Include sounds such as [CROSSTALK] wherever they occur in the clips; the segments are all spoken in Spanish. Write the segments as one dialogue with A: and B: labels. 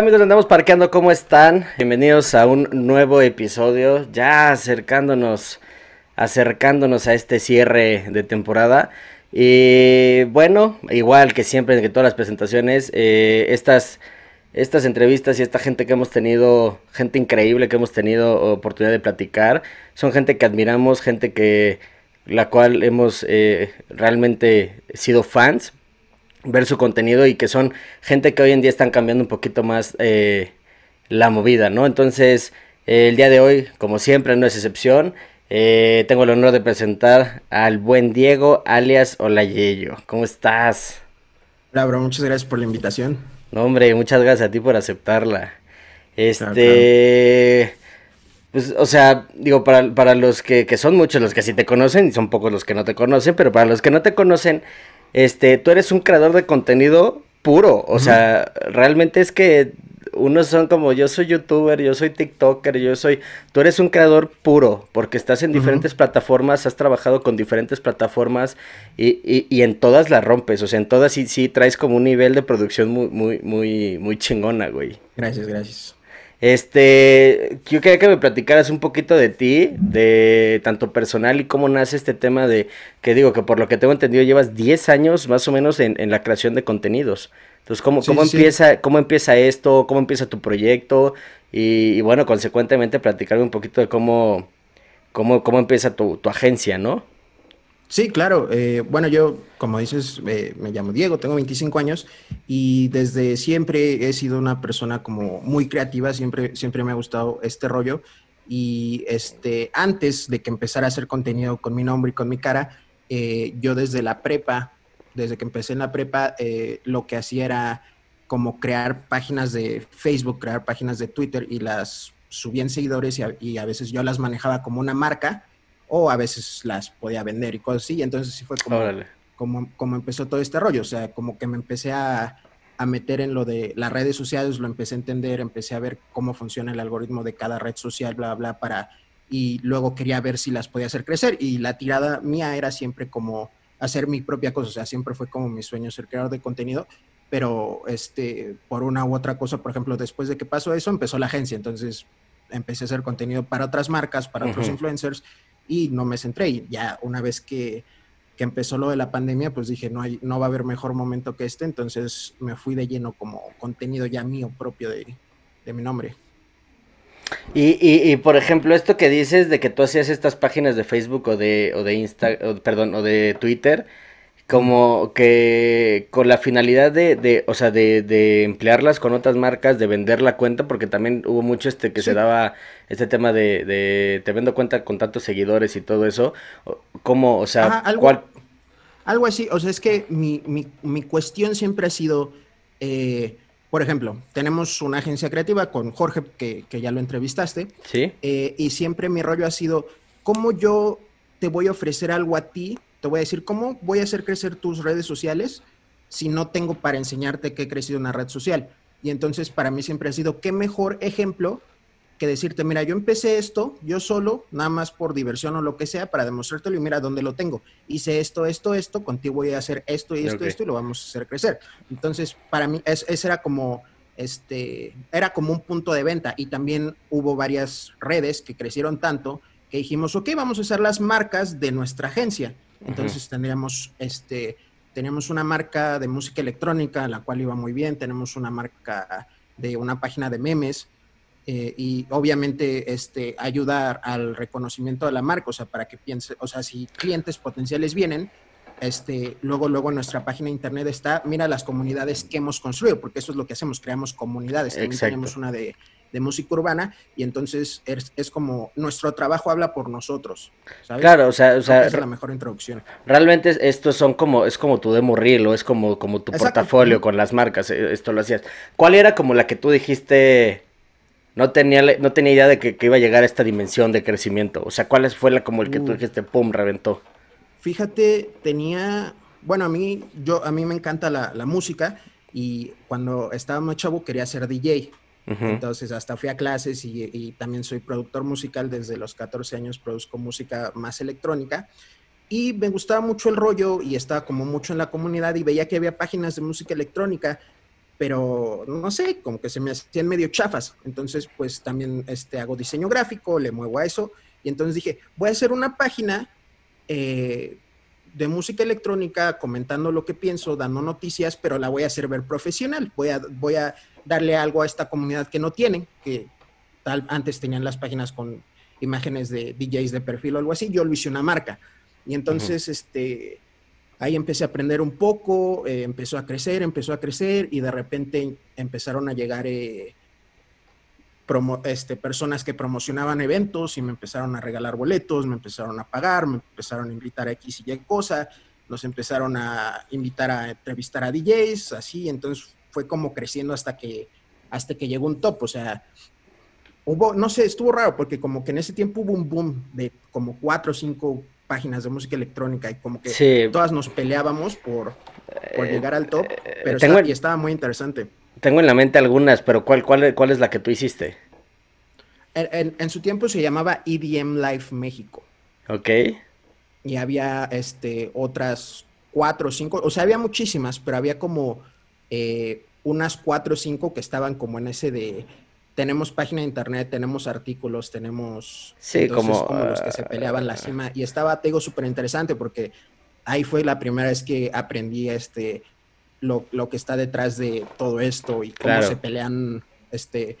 A: Amigos, andamos parqueando, ¿cómo están? Bienvenidos a un nuevo episodio, ya acercándonos, acercándonos a este cierre de temporada. Y bueno, igual que siempre, que todas las presentaciones, eh, estas, estas entrevistas y esta gente que hemos tenido, gente increíble que hemos tenido oportunidad de platicar, son gente que admiramos, gente que la cual hemos eh, realmente sido fans, ver su contenido y que son gente que hoy en día están cambiando un poquito más eh, la movida, ¿no? Entonces, el día de hoy, como siempre, no es excepción. Eh, tengo el honor de presentar al buen Diego, alias Olayeyo. ¿Cómo estás?
B: Hola, bro, muchas gracias por la invitación.
A: No, hombre, muchas gracias a ti por aceptarla. Este. Pues, o sea, digo, para, para los que, que, son muchos los que sí te conocen y son pocos los que no te conocen, pero para los que no te conocen, este, tú eres un creador de contenido puro. O sea, realmente es que unos son como yo soy youtuber, yo soy TikToker, yo soy... Tú eres un creador puro, porque estás en diferentes plataformas, has trabajado con diferentes plataformas y, y, y, en todas las rompes, o sea, en todas sí, sí traes como un nivel de producción muy, muy, muy, muy chingona, güey.
B: Gracias, gracias.
A: Este, yo quería que me platicaras un poquito de ti, de tanto personal y cómo nace este tema de, que digo, que por lo que tengo entendido llevas 10 años más o menos en, en la creación de contenidos. Entonces, ¿cómo, sí, cómo sí. empieza, cómo empieza esto? ¿Cómo empieza tu proyecto? Y, y, bueno, consecuentemente platicarme un poquito de cómo, cómo, cómo empieza tu, tu agencia, ¿no?
B: Sí, claro. Eh, bueno, yo, como dices, eh, me llamo Diego, tengo 25 años y desde siempre he sido una persona como muy creativa, siempre, siempre me ha gustado este rollo. Y este, antes de que empezara a hacer contenido con mi nombre y con mi cara, eh, yo desde la prepa, desde que empecé en la prepa, eh, lo que hacía era como crear páginas de Facebook, crear páginas de Twitter y las subía en seguidores y a veces yo las manejaba como una marca o a veces las podía vender y cosas así. Entonces sí fue como, como, como, empezó todo este rollo. O sea, como que me empecé a, a, meter en lo de las redes sociales, lo empecé a entender, empecé a ver cómo funciona el algoritmo de cada red social, bla, bla, para... Y luego quería ver si las podía hacer crecer. Y la tirada mía era siempre como hacer mi propia cosa. O sea, siempre fue como mi sueño ser creador de contenido. Pero este, por una u otra cosa, por ejemplo, después de que pasó eso, empezó la agencia. Entonces empecé a hacer contenido para otras marcas, para uh -huh. otros influencers y no me centré. Y ya una vez que, que, empezó lo de la pandemia, pues dije, no, hay, no va a haber mejor momento que este, entonces me fui de lleno como contenido ya mío propio de, de mi nombre.
A: Y, y, por ejemplo, esto que dices de que tú hacías estas páginas de Facebook o de, o de Insta, perdón, o de Twitter, como que con la finalidad de, de o sea, de, de, emplearlas con otras marcas, de vender la cuenta, porque también hubo mucho este que sí. se daba este tema de, de, te vendo cuenta con tantos seguidores y todo eso, ¿cómo, o sea,
B: Ajá, algo,
A: cuál?
B: Algo así, o sea, es que mi, mi, mi cuestión siempre ha sido, eh, por ejemplo, tenemos una agencia creativa con Jorge, que, que ya lo entrevistaste,
A: ¿Sí?
B: Eh, y siempre mi rollo ha sido, ¿cómo yo te voy a ofrecer algo a ti te voy a decir cómo voy a hacer crecer tus redes sociales si no tengo para enseñarte que he crecido una red social. Y entonces para mí siempre ha sido qué mejor ejemplo que decirte, mira, yo empecé esto, yo solo, nada más por diversión o lo que sea, para demostrártelo y mira dónde lo tengo. Hice esto, esto, esto, contigo voy a hacer esto y esto, okay. esto y lo vamos a hacer crecer. Entonces, para mí, es, ese era como, este, era como un punto de venta y también hubo varias redes que crecieron tanto que dijimos, ok, vamos a hacer las marcas de nuestra agencia. Entonces uh -huh. tendríamos este teníamos una marca de música electrónica, la cual iba muy bien, tenemos una marca de una página de memes eh, y obviamente este, ayudar al reconocimiento de la marca, o sea, para que piense, o sea, si clientes potenciales vienen, este, luego, luego en nuestra página de internet está, mira las comunidades que hemos construido, porque eso es lo que hacemos, creamos comunidades. También Exacto. tenemos una de, de música urbana y entonces es, es, como nuestro trabajo habla por nosotros. ¿sabes?
A: Claro, o sea, o sea
B: es la mejor introducción.
A: Realmente estos son como, es como tu demo reel o es como, como tu Exacto. portafolio con las marcas, eh, esto lo hacías. ¿Cuál era como la que tú dijiste, no tenía, no tenía idea de que, que iba a llegar a esta dimensión de crecimiento? O sea, ¿cuál fue la como el que uh. tú dijiste, pum, reventó?
B: Fíjate, tenía, bueno, a mí, yo, a mí me encanta la, la música y cuando estaba más chavo quería ser DJ. Entonces hasta fui a clases y, y, también soy productor musical desde los 14 años, produzco música más electrónica y me gustaba mucho el rollo y estaba como mucho en la comunidad y veía que había páginas de música electrónica pero no sé, como que se me hacían medio chafas. Entonces, pues también este, hago diseño gráfico, le muevo a eso. Y entonces dije, voy a hacer una página eh, de música electrónica comentando lo que pienso, dando noticias, pero la voy a hacer ver profesional. Voy a, voy a darle algo a esta comunidad que no tienen, que tal, antes tenían las páginas con imágenes de DJs de perfil o algo así. Yo lo hice una marca. Y entonces, este, ahí empecé a aprender un poco, eh, empezó a crecer, empezó a crecer y de repente empezaron a llegar eh, este, personas que promocionaban eventos y me empezaron a regalar boletos, me empezaron a pagar, me empezaron a invitar a X y Y cosa, nos empezaron a invitar a entrevistar a DJs, así, entonces fue como creciendo hasta que, hasta que llegó un top, o sea, hubo, no sé, estuvo raro porque como que en ese tiempo hubo un boom de como cuatro o cinco páginas de música electrónica y como que todas nos peleábamos por, por eh, llegar al top, eh, pero estaba, y estaba muy interesante.
A: Tengo en la mente algunas, pero ¿cuál, cuál, cuál es la que tú hiciste?
B: En, su tiempo se llamaba EDM Live México.
A: Ok.
B: Y había este, otras cuatro o cinco, o sea, había muchísimas, pero había como eh, unas cuatro o cinco que estaban como en ese de tenemos página de internet, tenemos artículos, tenemos...
A: Sí, como...
B: como los que se peleaban la cima. Y estaba, te digo, súper interesante porque ahí fue la primera vez que aprendí este, lo, que está detrás de todo esto y cómo se pelean, este,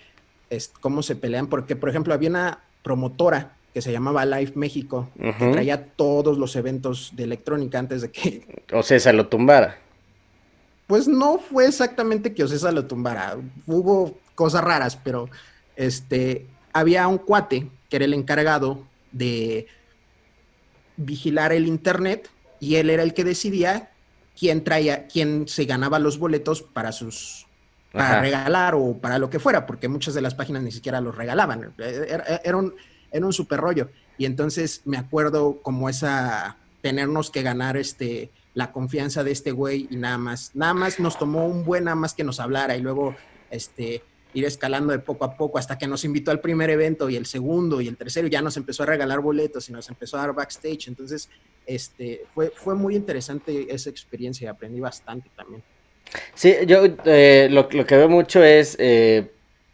B: cómo se pelean. Porque, por ejemplo, había una promotora que se llamaba Live México, que traía todos los eventos de electrónica antes de que...
A: Ocesa lo tumbara.
B: Pues no fue exactamente que Ocesa lo tumbara. Hubo cosas raras, pero este, había un cuate que era el encargado de vigilar el internet y él era el que decidía quién traía, quién se ganaba los boletos para sus para regalar o para lo que fuera, porque muchas de las páginas ni siquiera los regalaban. Era, un, era un super rollo. Y entonces me acuerdo como esa, tenernos que ganar este, la confianza de este güey y nada más, nada más nos tomó un buen, nada más que nos hablara y luego, este, ir escalando de poco a poco hasta que nos invitó al primer evento y el segundo y el tercero ya nos empezó a regalar boletos y nos empezó a dar backstage. Entonces, este, fue, fue muy interesante esa experiencia y aprendí bastante también.
A: Sí, yo eh, lo, que veo mucho es eh,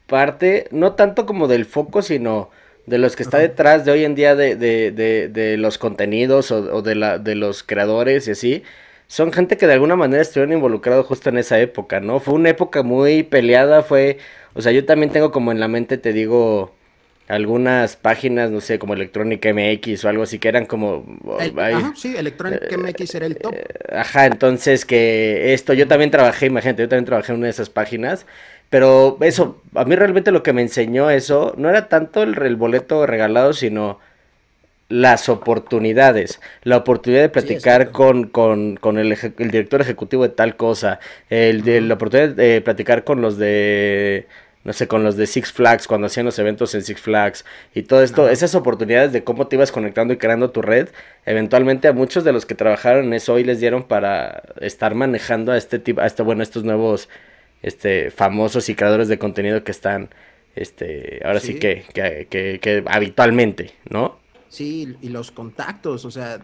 A: parte, no tanto como del foco, sino de los que está detrás de hoy en día de, de, de, de los contenidos o, o, de, la, de los creadores y así son gente que de alguna manera estuvieron involucrados justo en esa época, ¿no? Fue una época muy peleada, fue, o sea, yo también tengo como en la mente, te digo, algunas páginas, no sé, como Electronic MX o algo así, que eran como...
B: ajá, sí, eh, MX era el top. Eh,
A: ajá, entonces que esto, yo también trabajé, imagínate, yo también trabajé en una de esas páginas, pero eso, a mí realmente lo que me enseñó eso, no era tanto el, el boleto regalado, sino las oportunidades, la oportunidad de platicar con, con, con el, el, director ejecutivo de tal cosa, el de, la oportunidad de platicar con los de, no sé, con los de Six Flags, cuando hacían los eventos en Six Flags, y todo esto, esas oportunidades de cómo te ibas conectando y creando tu red, eventualmente a muchos de los que trabajaron en eso hoy les dieron para estar manejando a este tipo, a este, bueno, estos nuevos, este, famosos y creadores de contenido que están, este, ahora sí, que, que, que, que habitualmente, ¿no?
B: Sí, y los contactos, o sea,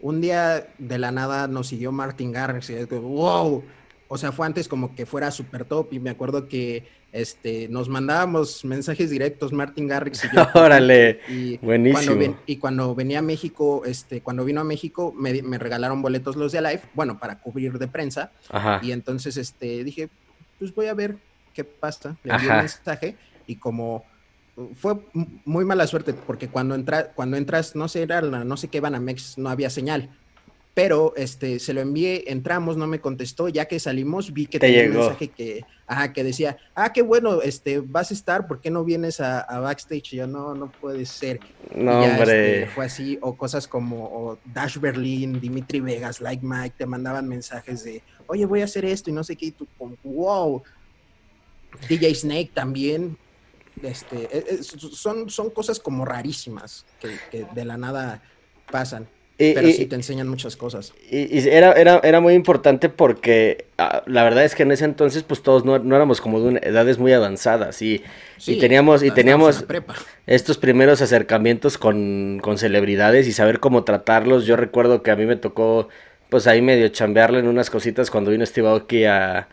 B: un día de la nada nos siguió Martin Garrix y wow, o sea, fue antes como que fuera super top y me acuerdo que este, nos mandábamos mensajes directos Martin Garrix y yo. [LAUGHS]
A: Órale, buenísimo.
B: Cuando y cuando venía a México, este, cuando vino a México, me, regalaron boletos los de Alive, bueno, para cubrir de prensa. Y entonces este, dije, pues voy a ver qué pasa. Le envié un mensaje y como fue muy mala suerte porque cuando, entra, cuando entras, no sé, era no sé qué Banamex, no había señal. Pero este, se lo envié, entramos, no me contestó, ya que salimos vi que tenía un mensaje que, ajá, que decía, ah, qué bueno, este, vas a estar, ¿por qué no vienes a, backstage? Y yo, no, no puede ser.
A: No, hombre.
B: Este, fue así, o cosas como Dash Berlin, Dimitri Vegas, Like Mike, te mandaban mensajes de, oye, voy a hacer esto y no sé qué, y tú, wow. DJ Snake también, este, e, e, son, son cosas como rarísimas que, de la nada pasan. pero sí te enseñan muchas cosas.
A: Y, era, era, era, muy importante porque ah, la verdad es que en ese entonces pues todos no, éramos como de edades muy avanzadas y, y teníamos, y teníamos estos primeros acercamientos con, con, celebridades y saber cómo tratarlos. Yo recuerdo que a mí me tocó pues ahí medio chambearle en unas cositas cuando vino Steve Aoki a,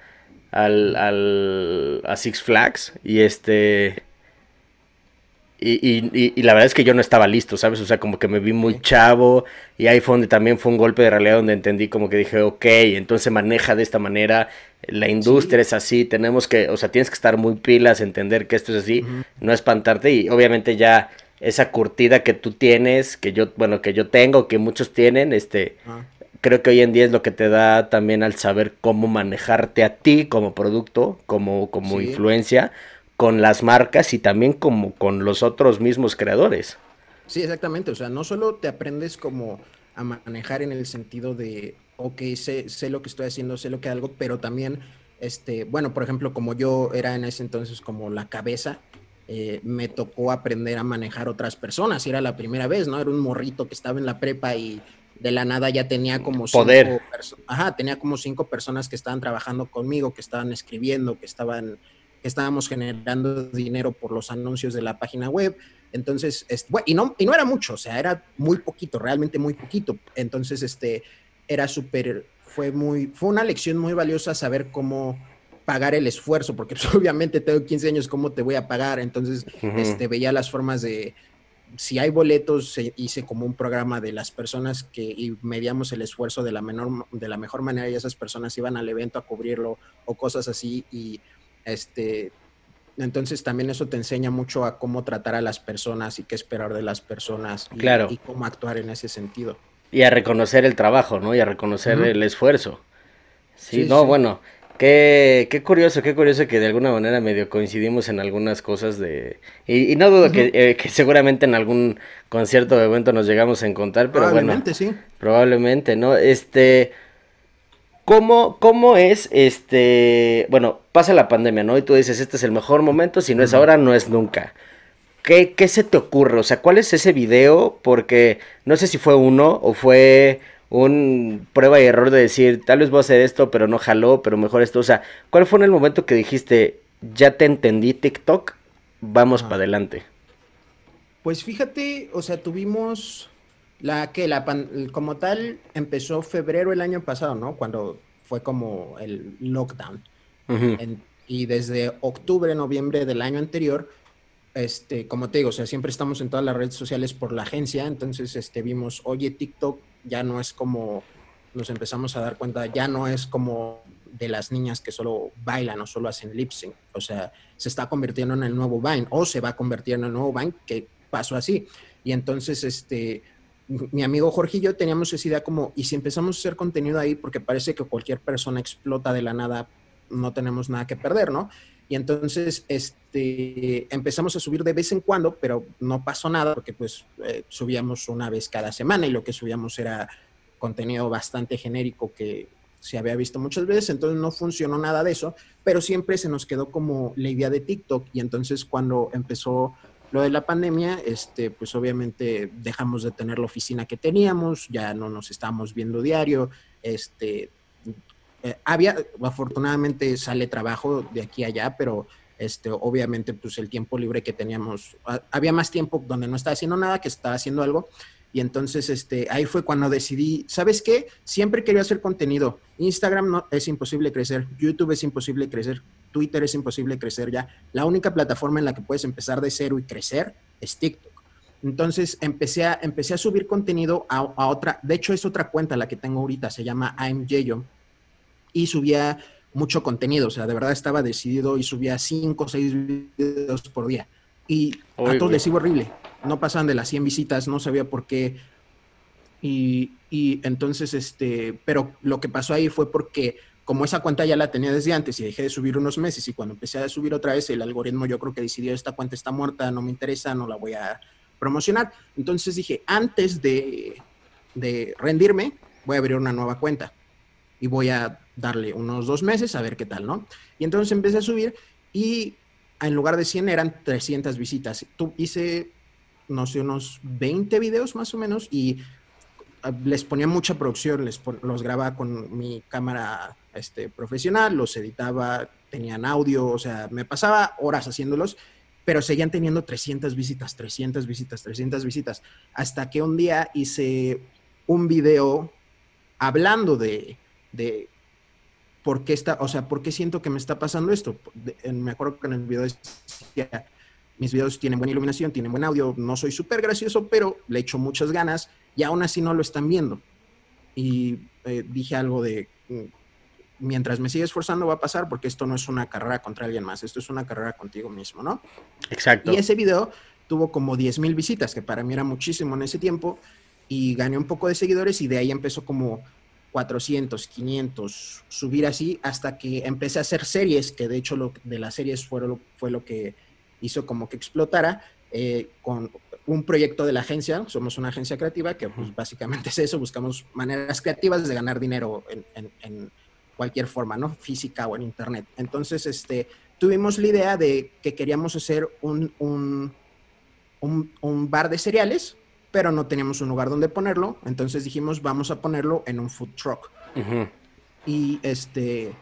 A: al, al, a Six Flags y este... Y, y, y, la verdad es que yo no estaba listo, ¿sabes? O sea, como que me vi muy chavo y ahí fue donde también fue un golpe de realidad donde entendí como que dije, ok, entonces maneja de esta manera, la industria es así, tenemos que, o sea, tienes que estar muy pilas, entender que esto es así, no espantarte y obviamente ya esa curtida que tú tienes, que yo, bueno, que yo tengo, que muchos tienen, este, ah. Creo que hoy en día es lo que te da también al saber cómo manejarte a ti como producto, como, como influencia, con las marcas y también como con los otros mismos creadores.
B: Sí, exactamente, o sea, no solo te aprendes como a manejar en el sentido de, ok, sé, sé lo que estoy haciendo, sé lo que hago, pero también, este, bueno, por ejemplo, como yo era en ese entonces como la cabeza, eh, me tocó aprender a manejar otras personas. Y era la primera vez, ¿no? Era un morrito que estaba en la prepa y de la nada ya tenía como
A: Poder.
B: cinco Ajá, tenía como cinco personas que estaban trabajando conmigo, que estaban escribiendo, que estaban, que estábamos generando dinero por los anuncios de la página web. Entonces, bueno, y no, y no era mucho, o sea, era muy poquito, realmente muy poquito. Entonces, este, era súper, fue muy, fue una lección muy valiosa saber cómo pagar el esfuerzo, porque pues, [LAUGHS] obviamente tengo 15 años, ¿cómo te voy a pagar? Entonces, este, veía las formas de, si hay boletos, hice como un programa de las personas que y medíamos el esfuerzo de la, menor, de la mejor manera y esas personas iban al evento a cubrirlo o cosas así y este... Entonces también eso te enseña mucho a cómo tratar a las personas y qué esperar de las personas y,
A: claro.
B: y cómo actuar en ese sentido.
A: Y a reconocer el trabajo, ¿no? Y a reconocer el esfuerzo. Sí, no, bueno, Qué, qué curioso, qué curioso que de alguna manera medio coincidimos en algunas cosas de... Y, no dudo que, eh, que, seguramente en algún concierto o evento nos llegamos a encontrar, pero
B: probablemente, sí.
A: Probablemente, ¿no? Este... ¿Cómo, ¿Cómo es este... Bueno, pasa la pandemia, ¿no? Y tú dices, este es el mejor momento, si no es ahora, no es nunca. ¿Qué, ¿Qué se te ocurre? O sea, ¿cuál es ese video? Porque no sé si fue uno o fue un prueba y error de decir, tal vez voy a hacer esto, pero no jaló, pero mejor esto. O sea, ¿cuál fue en el momento que dijiste, ya te entendí TikTok, vamos para adelante?
B: Pues fíjate, o sea, tuvimos la que la como tal empezó febrero el año pasado, ¿no? Cuando fue como el lockdown. y desde octubre, noviembre del año anterior, este, como te digo, o sea, siempre estamos en todas las redes sociales por la agencia, entonces este, vimos, oye, TikTok ya no es como, nos empezamos a dar cuenta, ya no es como de las niñas que solo bailan o solo hacen lip sync, o sea, se está convirtiendo en el nuevo Vine o se va a convertir en el nuevo Vine, que pasó así. Y entonces, este, mi amigo Jorge y yo teníamos esa idea como, y si empezamos a hacer contenido ahí, porque parece que cualquier persona explota de la nada, no tenemos nada que perder, ¿no? Y entonces este, empezamos a subir de vez en cuando, pero no pasó nada porque pues eh, subíamos una vez cada semana y lo que subíamos era contenido bastante genérico que se había visto muchas veces, entonces no funcionó nada de eso, pero siempre se nos quedó como la idea de TikTok y entonces cuando empezó lo de la pandemia, este, pues obviamente dejamos de tener la oficina que teníamos, ya no nos estábamos viendo diario, este, eh, había, afortunadamente sale trabajo de aquí a allá, pero este, obviamente pues el tiempo libre que teníamos, había más tiempo donde no estaba haciendo nada que estaba haciendo algo. Y entonces este, ahí fue cuando decidí, ¿sabes qué? Siempre quería hacer contenido. Instagram no, es imposible crecer, YouTube es imposible crecer, Twitter es imposible crecer ya. La única plataforma en la que puedes empezar de cero y crecer es TikTok. Entonces empecé a, empecé a subir contenido a, otra, de hecho es otra cuenta la que tengo ahorita, se llama I'm Jayo y subía mucho contenido, o sea, de verdad estaba decidido y subía cinco o seis videos por día. Y a todos les iba horrible, no pasaban de las 100 visitas, no sabía por qué. Y, y, entonces, este, pero lo que pasó ahí fue porque como esa cuenta ya la tenía desde antes y dejé de subir unos meses y cuando empecé a subir otra vez, el algoritmo yo creo que decidió esta cuenta está muerta, no me interesa, no la voy a promocionar. Entonces dije, antes de, de rendirme, voy a abrir una nueva cuenta y voy a darle unos dos meses a ver qué tal, ¿no? Y entonces empecé a subir y en lugar de 100 eran 300 visitas. Tú hice, no sé, unos 20 videos más o menos y ah, les ponía mucha producción, les los grababa con mi cámara este, profesional, los editaba, tenían audio, o sea, me pasaba horas haciéndolos, pero seguían teniendo 300 visitas, 300 visitas, 300 visitas, hasta que un día hice un video hablando de, de ¿por qué está, o sea, por qué siento que me está pasando esto? Me acuerdo que en el video decía, mis videos tienen buena iluminación, tienen buen audio, no soy súper gracioso, pero le echo muchas ganas y aún así no lo están viendo. Y eh, dije algo de, mm, mientras me sigue esforzando va a pasar porque esto no es una carrera contra alguien más, esto es una carrera contigo mismo, ¿no?
A: Exacto.
B: Y ese video tuvo como 10 mil visitas, que para mí era muchísimo en ese tiempo, y gané un poco de seguidores y de ahí empezó como 400, 500, subir así hasta que empecé a hacer series, que de hecho lo de las series fue lo, fue lo que hizo como que explotara, eh, con un proyecto de la agencia, somos una agencia creativa que pues, básicamente [LAUGHS] es eso, buscamos maneras creativas de ganar dinero en, cualquier forma, ¿no? Física o en internet. Entonces, este, tuvimos la idea de que queríamos hacer un, un, un bar de cereales pero no teníamos un lugar donde ponerlo, entonces dijimos, vamos a ponerlo en un food truck. Y este,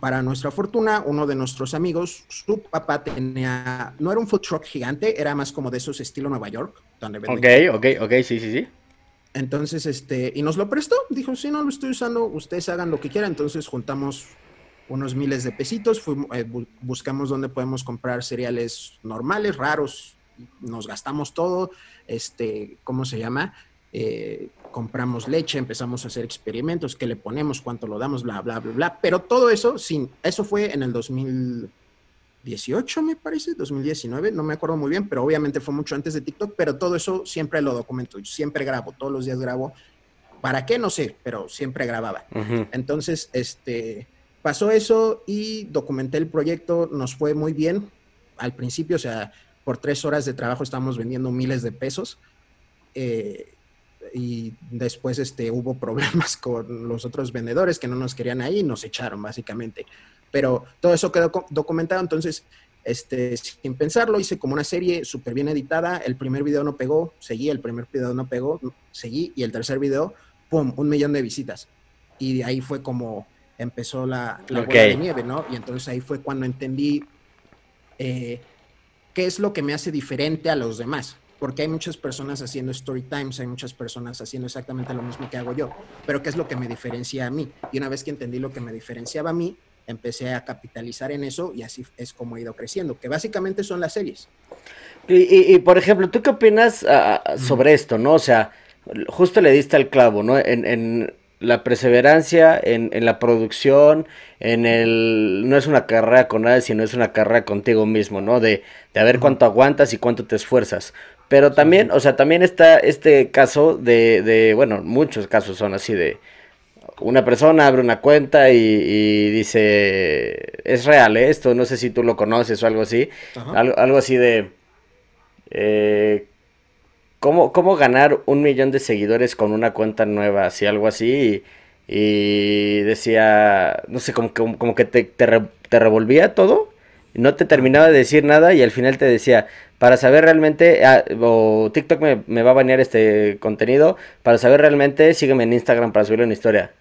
B: para nuestra fortuna, uno de nuestros amigos, su papá tenía, no era un food truck gigante, era más como de esos estilo Nueva York,
A: donde Ok, ok, ok, sí, sí, sí.
B: Entonces, este, y nos lo prestó, dijo, si no lo estoy usando, ustedes hagan lo que quieran, entonces juntamos unos miles de pesitos, fuimos, eh, buscamos dónde podemos comprar cereales normales, raros, nos gastamos todo, este, ¿cómo se llama? Eh, compramos leche, empezamos a hacer experimentos, qué le ponemos, cuánto lo damos, bla, bla, bla, bla. Pero todo eso, sin, eso fue en el 2018, me parece, 2019, no me acuerdo muy bien, pero obviamente fue mucho antes de TikTok, pero todo eso siempre lo documento, siempre grabo, todos los días grabo. ¿Para qué? No sé, pero siempre grababa. Entonces, este, pasó eso y documenté el proyecto, nos fue muy bien al principio, o sea, por tres horas de trabajo estamos vendiendo miles de pesos. Eh, y después este, hubo problemas [LAUGHS] con los otros vendedores que no nos querían ahí y nos echaron básicamente. Pero todo eso quedó documentado, entonces, este, sin pensarlo, hice como una serie súper bien editada. El primer video no pegó, seguí, el primer video no pegó, seguí, y el tercer video, ¡pum!, un millón de visitas. Y de ahí fue como empezó la, la de nieve, ¿no? Y entonces ahí fue cuando entendí eh, qué es lo que me hace diferente a los demás. Porque hay muchas personas haciendo story times, hay muchas personas haciendo exactamente lo mismo que hago yo, pero qué es lo que me diferencia a mí. Y una vez que entendí lo que me diferenciaba a mí, empecé a capitalizar en eso y así es como he ido creciendo, que básicamente son las series.
A: Y, por ejemplo, ¿tú qué opinas ah, ah, sobre esto, no? O sea, justo le diste al clavo, ¿no? en la perseverancia en, en, la producción, en el... No es una carrera con nadie, sino es una carrera contigo mismo, ¿no? De, de a ver cuánto aguantas y cuánto te esfuerzas. Pero también, o sea, también está este caso de, de, bueno, muchos casos son así de... Una persona abre una cuenta y, dice, es real ¿eh? esto, no sé si tú lo conoces o algo así, algo, algo, así de... Eh, ¿Cómo, ganar un millón de seguidores con una cuenta nueva? Así, algo así. Y, decía, no sé, como, como que te, te, revolvía todo. No te terminaba de decir nada y al final te decía, para saber realmente, ah, o TikTok me, va a banear este contenido, para saber realmente, sígueme en Instagram para subirlo en historia.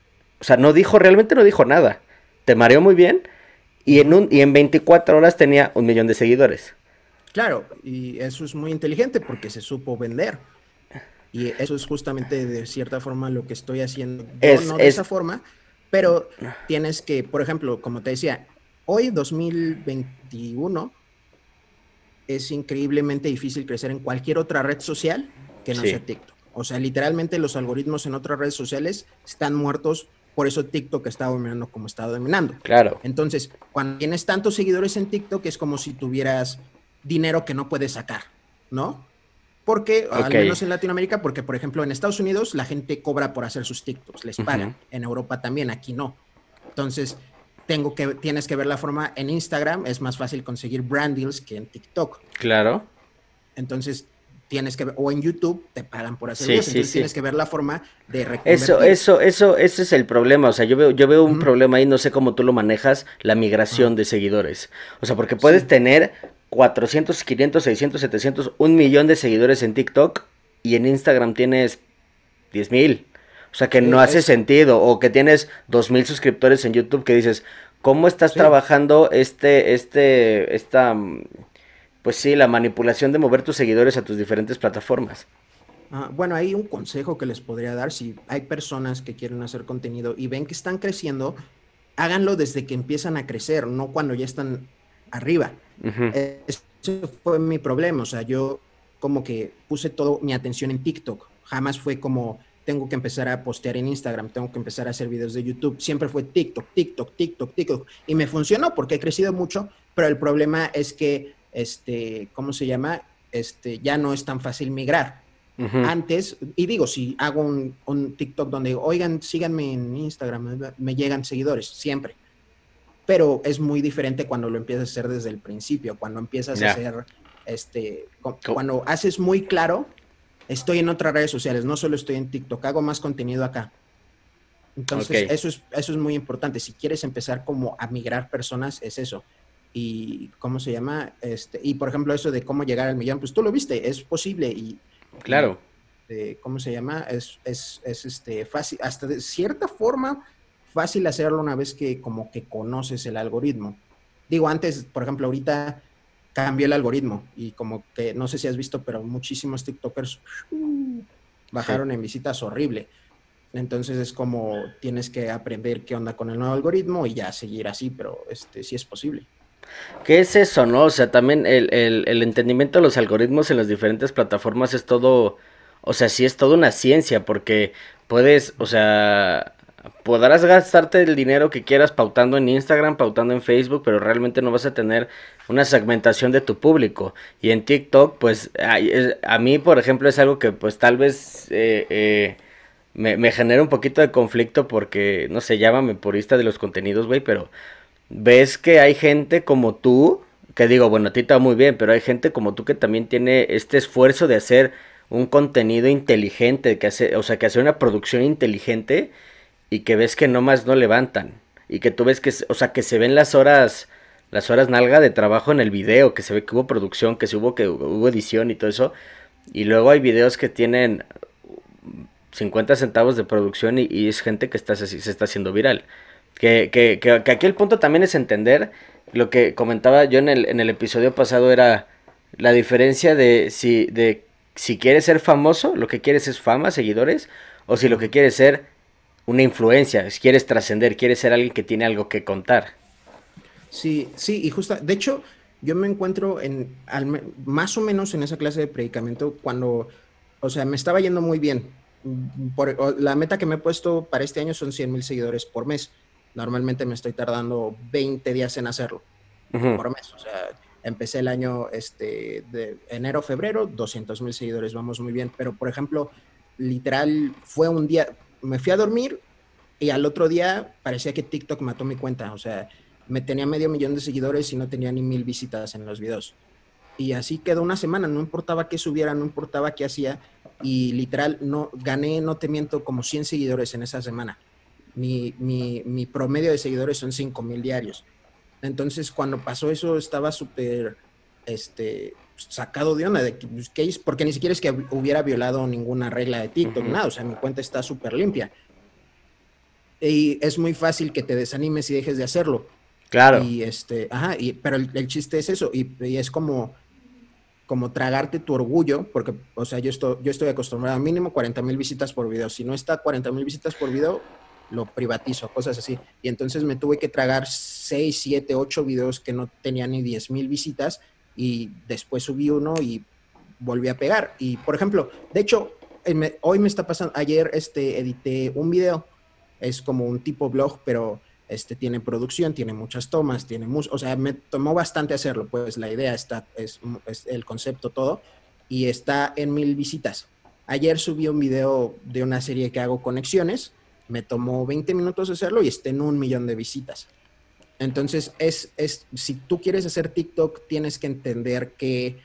A: O sea, no dijo, realmente no dijo nada. Te mareó muy bien y en, un, y en 24 horas tenía un millón de seguidores.
B: Claro, y eso es muy inteligente porque se supo vender. Y eso es justamente de cierta forma lo que estoy haciendo. no de esa forma, pero tienes que, por ejemplo, como te decía, hoy 2021 es increíblemente difícil crecer en cualquier otra red social que no sea TikTok. O sea, literalmente los algoritmos en otras redes sociales están muertos, por eso TikTok está dominando como está dominando.
A: Claro.
B: Entonces, cuando tienes tantos seguidores en TikTok es como si tuvieras dinero que no puedes sacar, ¿no? Porque, al menos en Latinoamérica, porque por ejemplo en Estados Unidos la gente cobra por hacer sus TikToks, les pagan. En Europa también, aquí no. Entonces, tengo que, tienes que ver la forma en Instagram, es más fácil conseguir brand deals que en TikTok.
A: Claro.
B: Entonces, tienes que ver, o en YouTube te pagan por hacer sí, entonces tienes que ver la forma de
A: Eso, eso, eso, ese es el problema, o sea, yo veo, yo veo un problema ahí, no sé cómo tú lo manejas, la migración de seguidores. O sea, porque puedes tener 400, 500, 600, 700, un millón de seguidores en TikTok y en Instagram tienes 10 mil. O sea que no hace sentido. O que tienes 2 mil suscriptores en YouTube que dices, ¿cómo estás trabajando este, este, esta, pues sí, la manipulación de mover tus seguidores a tus diferentes plataformas?
B: Ah, bueno, hay un consejo que les podría dar si hay personas que quieren hacer contenido y ven que están creciendo, háganlo desde que empiezan a crecer, no cuando ya están arriba. Ese fue mi problema, o sea, yo como que puse toda mi atención en TikTok, jamás fue como tengo que empezar a postear en Instagram, tengo que empezar a hacer videos de YouTube, siempre fue TikTok, TikTok, TikTok, TikTok, y me funcionó porque he crecido mucho, pero el problema es que, este, ¿cómo se llama? Este, ya no es tan fácil migrar. Antes, y digo, si hago un, un, TikTok donde, oigan, síganme en Instagram, me llegan seguidores, siempre. Pero es muy diferente cuando lo empiezas a hacer desde el principio, cuando empiezas a hacer, este, cuando haces muy claro, estoy en otras redes sociales, no solo estoy en TikTok, hago más contenido acá. Entonces, eso, es, eso es muy importante. Si quieres empezar como a migrar personas, es eso. Y, ¿cómo se llama? Este, y, por ejemplo, eso de cómo llegar al millón, pues tú lo viste, es posible. Y,
A: Claro.
B: ¿Cómo se llama? Es, es, es, este, fácil, hasta de cierta forma, fácil hacerlo una vez que como que conoces el algoritmo. Digo, antes, por ejemplo, ahorita cambió el algoritmo y como que, no sé si has visto, pero muchísimos TikTokers uh, bajaron en visitas horrible. Entonces es como tienes que aprender qué onda con el nuevo algoritmo y ya seguir así, pero este sí es posible.
A: ¿Qué es eso, no? O sea, también el, el, entendimiento de los algoritmos en las diferentes plataformas es todo, o sea, sí es toda una ciencia, porque puedes, o sea, podrás gastarte el dinero que quieras pautando en Instagram, pautando en Facebook, pero realmente no vas a tener una segmentación de tu público. Y en TikTok, pues, a, mí, por ejemplo, es algo que, pues, tal vez... Eh, eh, me, me genera un poquito de conflicto porque, no sé, llámame purista de los contenidos, güey, pero ves que hay gente como tú, que digo, bueno, a ti está muy bien, pero hay gente como tú que también tiene este esfuerzo de hacer un contenido inteligente, que hace, o sea, que hace una producción inteligente y que ves que nomás no levantan y que tú ves que, o sea, que se ven las horas, las horas nalga de trabajo en el video, que se ve que hubo producción, que se hubo que hubo edición y todo eso, y luego hay videos que tienen 50 centavos de producción y, es gente que está, se está haciendo viral. Que, que, que, aquí el punto también es entender lo que comentaba yo en el, en el episodio pasado era la diferencia de si, de si quieres ser famoso, lo que quieres es fama, seguidores, o si lo que quieres ser una influencia, si quieres trascender, quieres ser alguien que tiene algo que contar.
B: Sí, sí, y justo, de hecho, yo me encuentro en, más o menos en esa clase de predicamento cuando, o sea, me estaba yendo muy bien. Por, la meta que me he puesto para este año son 100 mil seguidores por mes normalmente me estoy tardando 20 días en hacerlo por mes. O sea, empecé el año este, de enero, febrero, 200 mil seguidores, vamos muy bien. Pero, por ejemplo, literal, fue un día, me fui a dormir y al otro día parecía que TikTok mató mi cuenta. O sea, me tenía medio millón de seguidores y no tenía ni mil visitas en los videos. Y así quedó una semana, no importaba qué subiera, no importaba qué hacía. Y literal, no gané, no te miento, como 100 seguidores en esa semana mi, mi, promedio de seguidores son 5 mil diarios. Entonces, cuando pasó eso, estaba súper este, sacado de onda, de pues, ¿qué porque ni siquiera es que hubiera violado ninguna regla de TikTok, nada, o sea, mi cuenta está súper limpia. Y es muy fácil que te desanimes y dejes de hacerlo.
A: Claro.
B: Y este, ajá, y, pero el, chiste es eso, y, es como, como tragarte tu orgullo, porque, o sea, yo estoy, yo estoy acostumbrado a mínimo 40 mil visitas por video. Si no está 40 mil visitas por video, lo privatizo, cosas así. Y entonces me tuve que tragar 6, 7, 8 videos que no tenían ni 10 mil visitas y después subí uno y volví a pegar. Y por ejemplo, de hecho, eh, hoy me está pasando, ayer este, edité un video, es como un tipo blog, pero este tiene producción, tiene muchas tomas, tiene o sea, me tomó bastante hacerlo, pues la idea está, es, es el concepto todo, y está en mil visitas. Ayer subí un video de una serie que hago conexiones, me tomó 20 minutos hacerlo y está en un millón de visitas. Entonces, es, es, si tú quieres hacer TikTok, tienes que entender que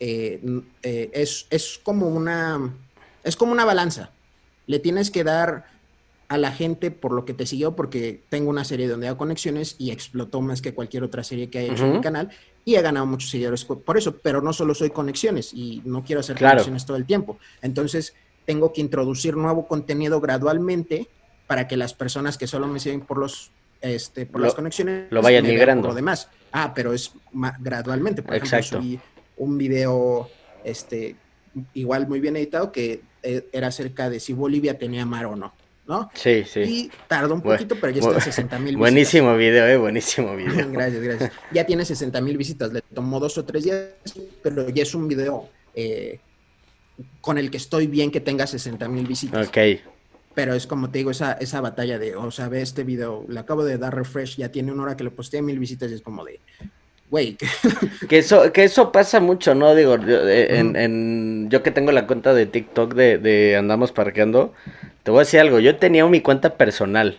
B: eh, eh, es, es, como una, es como una balanza. Le tienes que dar a la gente por lo que te siguió, porque tengo una serie donde hago conexiones y explotó más que cualquier otra serie que haya hecho en mi canal y he ganado muchos seguidores por eso, pero no solo soy conexiones y no quiero hacer conexiones todo el tiempo. Entonces, tengo que introducir nuevo contenido gradualmente para que las personas que solo me siguen por los este, por las conexiones
A: lo vayan migrando.
B: lo demás. Ah, pero es gradualmente. Por ejemplo, subí un video este, igual muy bien editado que eh, era acerca de si Bolivia tenía mar o no. ¿no?
A: Sí, sí.
B: Y tarda un poquito, pero ya está en 60 mil [LAUGHS]
A: Buenísimo video, eh, buenísimo [LAUGHS] video.
B: gracias, gracias. Ya tiene 60 mil visitas, le tomó dos o tres días, pero ya es un video eh, con el que estoy bien que tenga 60 mil visitas.
A: Ok.
B: Pero es como te digo, esa, esa batalla de, o sea, ve este video, le acabo de dar refresh, ya tiene una hora que lo posteé mil visitas y es como de, güey. [LAUGHS]
A: que eso, que eso pasa mucho, ¿no? Digo, yo, eh, en, yo que tengo la cuenta de TikTok de, de Andamos Parqueando, te voy a decir algo, yo tenía mi cuenta personal.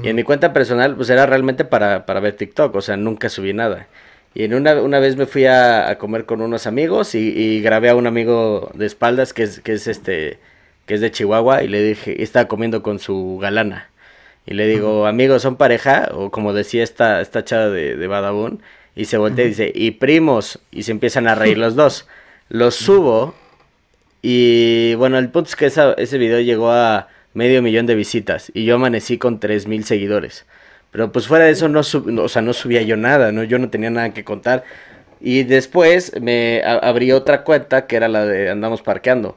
A: Y en mi cuenta personal, pues era realmente para, para ver TikTok, o sea, nunca subí nada. Y en una, una vez me fui a, comer con unos amigos y, y, grabé a un amigo de espaldas que es, que es este, que es de Chihuahua, y le dije, estaba comiendo con su galana. Y le digo, amigos, ¿son pareja? O como decía esta, esta chava de, de Badabun. Y se voltea y dice, y primos. Y se empiezan a reír los [LAUGHS] dos. Los subo. Y bueno, el punto es que esa, ese video llegó a medio millón de visitas. Y yo amanecí con tres mil seguidores. Pero pues fuera de eso no, o sea, no subía yo nada, ¿no? Yo no tenía nada que contar. Y después me abrí otra cuenta que era la de Andamos Parqueando.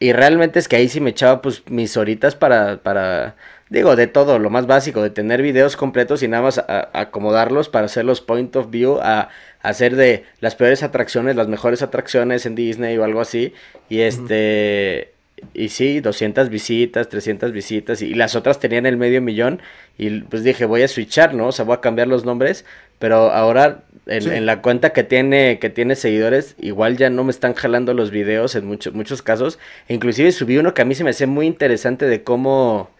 A: Y realmente es que ahí sí me echaba pues mis horitas para, para digo, de todo, lo más básico, de tener videos completos y nada más acomodarlos para hacer los point of view, a, hacer de las peores atracciones, las mejores atracciones en Disney o algo así. Y este... Y sí, 200 visitas, 300 visitas, y las otras tenían el medio millón, y pues dije, voy a switchar, ¿no? O sea, voy a cambiar los nombres, pero ahora en, la cuenta que tiene, que tiene seguidores, igual ya no me están jalando los videos en muchos, muchos casos. E inclusive subí uno que a mí se me hace muy interesante de cómo,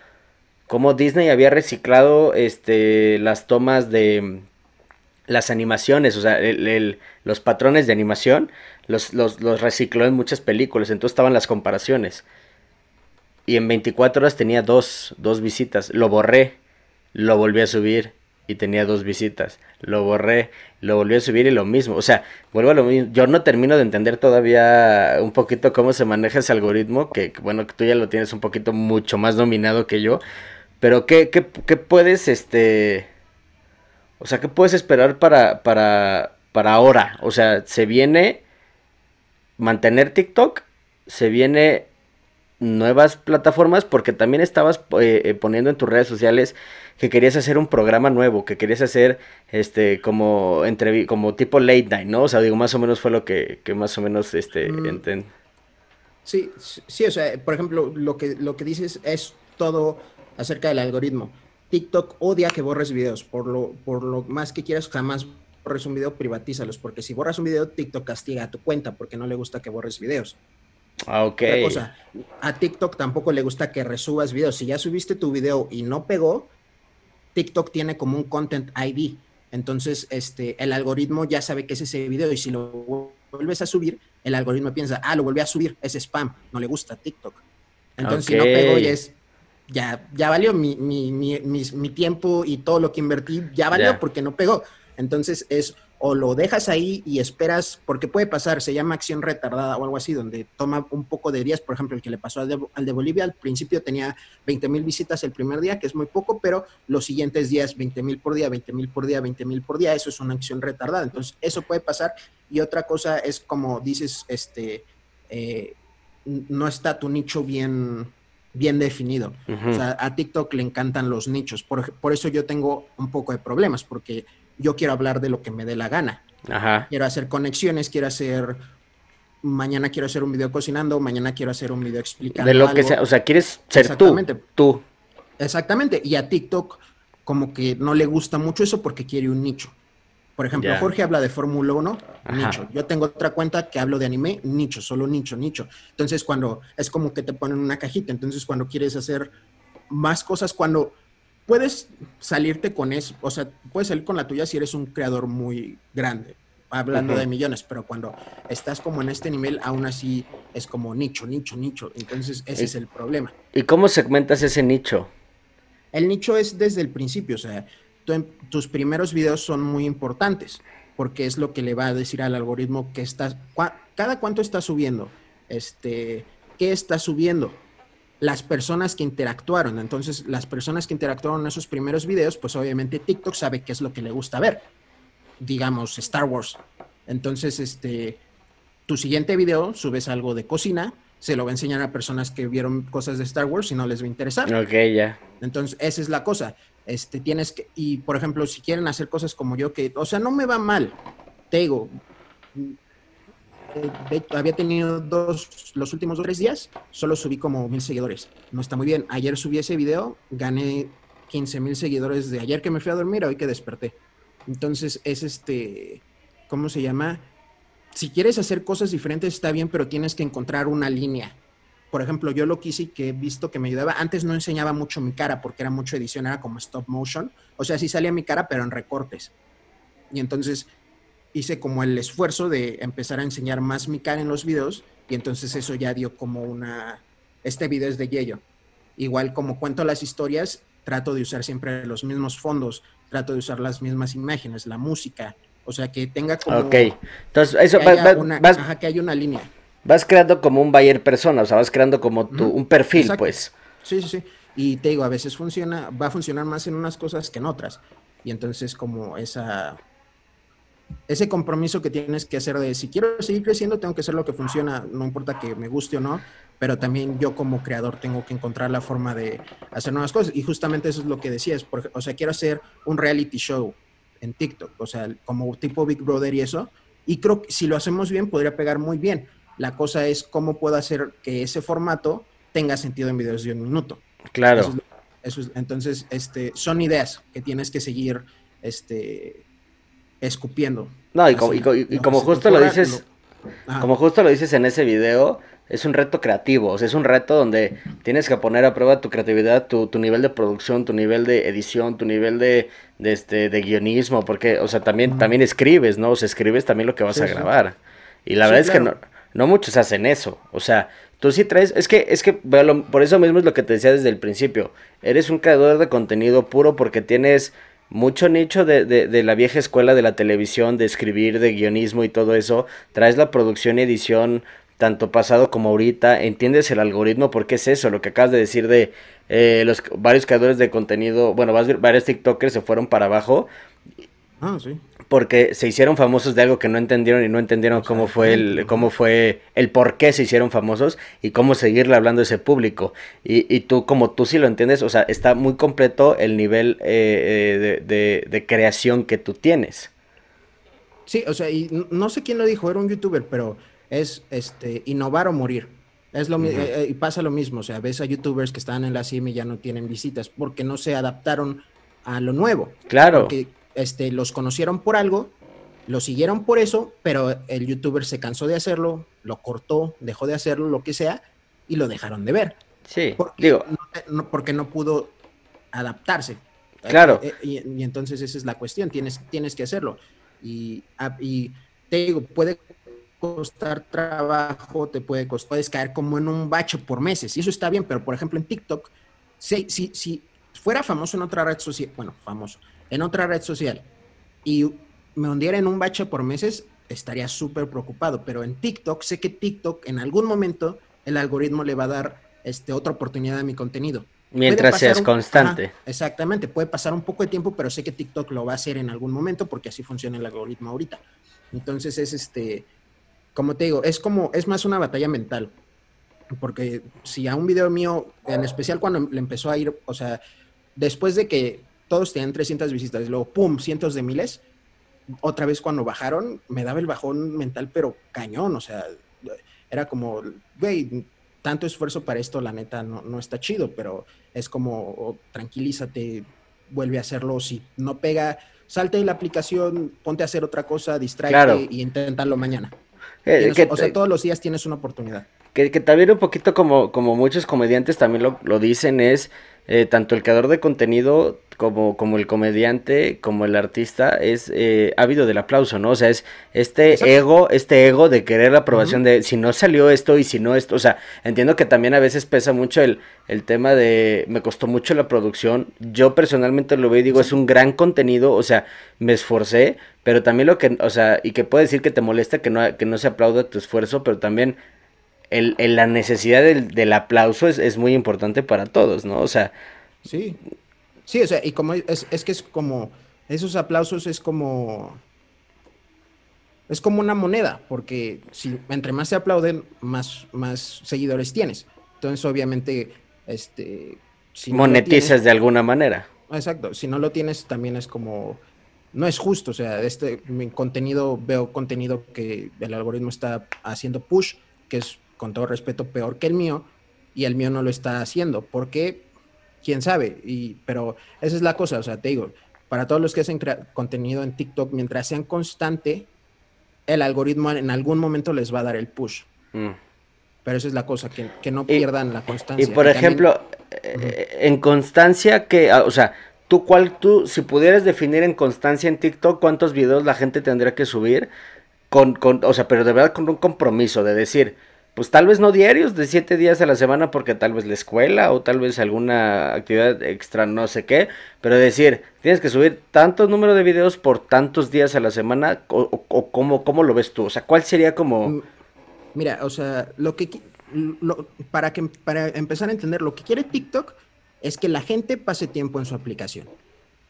A: cómo Disney había reciclado este, las tomas de las animaciones, o sea, el, los patrones de animación los, los, los, recicló en muchas películas, entonces estaban las comparaciones. Y en 24 horas tenía dos, dos visitas, lo borré, lo volví a subir y tenía dos visitas, lo borré, lo volví a subir y lo mismo, o sea, vuelvo a lo mismo, yo no termino de entender todavía un poquito cómo se maneja ese algoritmo, que bueno, tú ya lo tienes un poquito mucho más dominado que yo, pero ¿qué, qué, qué puedes, este, o sea, qué puedes esperar para, para, para ahora? O sea, se viene mantener TikTok, se viene nuevas plataformas porque también estabas eh, eh, poniendo en tus redes sociales que querías hacer un programa nuevo, que querías hacer este como como tipo late night, ¿no? O sea, digo, más o menos fue lo que, que más o menos este mm.
B: Sí, sí, o sea, por ejemplo, lo que lo que dices es todo acerca del algoritmo. TikTok odia que borres videos, por lo por lo más que quieras jamás borres un video, privatízalos, porque si borras un video, TikTok castiga a tu cuenta porque no le gusta que borres videos.
A: Ah, ok.
B: cosa, a TikTok tampoco le gusta que resubas videos. Si ya subiste tu video y no pegó, TikTok tiene como un content ID. Entonces, este, el algoritmo ya sabe que es ese video y si lo vuelves a subir, el algoritmo piensa, ah, lo volví a subir, es spam, no le gusta TikTok. Entonces, si no pegó, ya es, ya, ya valió mi, mi, mi, mi, tiempo y todo lo que invertí, ya valió porque no pegó. Entonces es o lo dejas ahí y esperas, porque puede pasar, se llama acción retardada o algo así, donde toma un poco de días, por ejemplo, el que le pasó al de, Bolivia, al principio tenía 20 mil visitas el primer día, que es muy poco, pero los siguientes días 20 mil por día, 20 mil por día, 20 mil por día, eso es una acción retardada, entonces eso puede pasar. Y otra cosa es como dices, este, eh, no está tu nicho bien, bien definido. O sea, a TikTok le encantan los nichos, por, por eso yo tengo un poco de problemas, porque yo quiero hablar de lo que me dé la gana. Ajá. Quiero hacer conexiones, quiero hacer mañana quiero hacer un video cocinando, mañana quiero hacer un video explicando.
A: De lo que sea, o sea, quieres ser Exactamente. tú. Tú.
B: Exactamente. Y a TikTok como que no le gusta mucho eso porque quiere un nicho. Por ejemplo, Jorge habla de Fórmula 1, nicho. Yo tengo otra cuenta que hablo de anime, nicho, solo nicho, nicho. Entonces, cuando es como que te ponen una cajita, entonces cuando quieres hacer más cosas, cuando puedes salirte con eso, o sea, puedes salir con la tuya si eres un creador muy grande, hablando de millones, pero cuando estás como en este nivel, aún así es como nicho, nicho, nicho. Entonces, ese es el problema.
A: ¿Y cómo segmentas ese nicho?
B: El nicho es desde el principio, o sea, tus primeros videos son muy importantes, porque es lo que le va a decir al algoritmo que estás, cada cuánto estás subiendo, este, qué estás subiendo las personas que interactuaron. Entonces, las personas que interactuaron en esos primeros videos, pues obviamente TikTok sabe qué es lo que le gusta ver. Digamos, Star Wars. Entonces, este, tu siguiente video subes algo de cocina, se lo va a enseñar a personas que vieron cosas de Star Wars y no les va a interesar.
A: Ok, ya.
B: Entonces, esa es la cosa. Este, tienes que, y por ejemplo, si quieren hacer cosas como yo, que, o sea, no me va mal, te digo, eh, había tenido dos, los últimos tres días, solo subí como mil seguidores. No está muy bien. Ayer subí ese video, gané 15 mil seguidores de ayer que me fui a dormir hoy que desperté. Entonces, es este, ¿cómo se llama? Si quieres hacer cosas diferentes está bien, pero tienes que encontrar una línea por ejemplo, yo lo quise y que he visto que me ayudaba. Antes no enseñaba mucho mi cara porque era mucho edición, era como stop motion. O sea, sí salía mi cara, pero en recortes. Y entonces hice como el esfuerzo de empezar a enseñar más mi cara en los videos. Y entonces eso ya dio como una. Este video es de Yello. Igual como cuento las historias, trato de usar siempre los mismos fondos, trato de usar las mismas imágenes, la música. O sea, que tenga como.
A: Ok. Entonces, eso
B: que haya una, que haya una línea.
A: Vas creando como un buyer persona, o sea, vas creando como tu, un perfil, pues.
B: Sí, sí, sí. Y te digo, a veces funciona, va a funcionar más en unas cosas que en otras. Y entonces como esa, ese compromiso que tienes que hacer de si quiero seguir creciendo, tengo que hacer lo que funciona, no importa que me guste o no, pero también yo como creador tengo que encontrar la forma de hacer nuevas cosas. Y justamente eso es lo que decías, porque, o sea, quiero hacer un reality show en TikTok, o sea, como tipo Big Brother y eso. Y creo que si lo hacemos bien, podría pegar muy bien la cosa es cómo puedo hacer que ese formato tenga sentido en videos de un minuto.
A: Claro.
B: entonces, este, son ideas que tienes que seguir este, escupiendo.
A: No, y, como, justo lo dices, como justo lo dices en ese video, es un reto creativo, o sea, es un reto donde tienes que poner a prueba tu creatividad, tu, nivel de producción, tu nivel de edición, tu nivel de, este, de guionismo, porque, o sea, también, también escribes, ¿no? O sea, escribes también lo que vas a grabar. Y la verdad es que no, no muchos hacen eso. O sea, tú sí traes. Es que, es que, por eso mismo es lo que te decía desde el principio. Eres un creador de contenido puro porque tienes mucho nicho de, de, la vieja escuela de la televisión, de escribir, de guionismo y todo eso. Traes la producción y edición tanto pasado como ahorita. Entiendes el algoritmo porque es eso, lo que acabas de decir de eh, los varios creadores de contenido. Bueno, varios TikTokers se fueron para abajo.
B: Ah, sí
A: porque se hicieron famosos de algo que no entendieron y no entendieron cómo fue el, cómo fue el por qué se hicieron famosos y cómo seguirle hablando a ese público. Y, y tú, como tú sí lo entiendes, o sea, está muy completo el nivel eh, eh, de, creación que tú tienes.
B: Sí, o sea, y no sé quién lo dijo, era un youtuber, pero es este innovar o morir. Es lo eh, y pasa lo mismo, o sea, ves a youtubers que están en la cima y ya no tienen visitas porque no se adaptaron a lo nuevo.
A: Claro.
B: Porque este, los conocieron por algo, lo siguieron por eso, pero el youtuber se cansó de hacerlo, lo cortó, dejó de hacerlo, lo que sea, y lo dejaron de ver.
A: Sí, digo.
B: No, porque no pudo adaptarse.
A: Claro.
B: Eh, y, entonces esa es la cuestión, tienes, tienes que hacerlo. Y, ah, y te digo, puede costar trabajo, te puede costar, puedes caer como en un bache por meses, y eso está bien, pero por ejemplo en TikTok, si, si, si fuera famoso en otra red social, bueno, famoso, en otra red social y me hundiera en un bache por meses, estaría súper preocupado. Pero en TikTok, sé que TikTok en algún momento el algoritmo le va a dar este, otra oportunidad a mi contenido.
A: Mientras seas constante.
B: exactamente, puede pasar un poco de tiempo, pero sé que TikTok lo va a hacer en algún momento porque así funciona el algoritmo ahorita. Entonces es este, como te digo, es como, es más una batalla mental. Porque si a un video mío, en especial cuando le empezó a ir, o sea, después de que todos tenían 300 visitas y luego, ¡pum!, cientos de miles. Otra vez cuando bajaron, me daba el bajón mental, pero cañón, o sea, era como, güey, tanto esfuerzo para esto, la neta, no, no está chido, pero es como, oh, tranquilízate, vuelve a hacerlo, si no pega, salte de la aplicación, ponte a hacer otra cosa, distráete y inténtalo mañana. Eh, o sea, todos los días tienes una oportunidad.
A: Que, que también un poquito como, como muchos comediantes también lo, lo dicen es eh, tanto el creador de contenido como, como el comediante, como el artista, es eh, ávido del aplauso, ¿no? O sea, es este ego, este ego de querer la aprobación de si no salió esto y si no esto, o sea, entiendo que también a veces pesa mucho el, el tema de me costó mucho la producción, yo personalmente lo veo y digo, es un gran contenido, o sea, me esforcé, pero también lo que, o sea, y que puede decir que te molesta que no, que no se aplauda tu esfuerzo, pero también el, la necesidad del, del aplauso es, es, muy importante para todos, ¿no? O sea...
B: Sí, sí, o sea, y como es, es que es como, esos aplausos es como, es como una moneda, porque si entre más se aplauden, más, más seguidores tienes. Entonces, obviamente, este...
A: Si Monetizas de alguna manera.
B: Exacto, si no lo tienes, también es como... No es justo, o sea, este mi contenido, veo contenido que el algoritmo está haciendo push, que es, con todo respeto, peor que el mío, y el mío no lo está haciendo. ¿Por qué? ¿Quién sabe? Y, pero esa es la cosa, o sea, te digo, para todos los que hacen contenido en TikTok, mientras sean constante, el algoritmo en algún momento les va a dar el push. Mm. Pero esa es la cosa, que, no pierdan la constancia.
A: Y por ejemplo, eh, en constancia, que, ah, o sea, tú cuál, tú, si pudieras definir en constancia en TikTok cuántos videos la gente tendría que subir, con, con, o sea, pero de verdad con un compromiso de decir, pues tal vez no diarios, de siete días a la semana, porque tal vez la escuela o tal vez alguna actividad extra, no sé qué, pero decir, tienes que subir tantos número de videos por tantos días a la semana, o, o, cómo, lo ves tú, o sea, ¿cuál sería como... Mm,
B: mira, o sea, lo que, para que, para empezar a entender, lo que quiere TikTok es que la gente pase tiempo en su aplicación.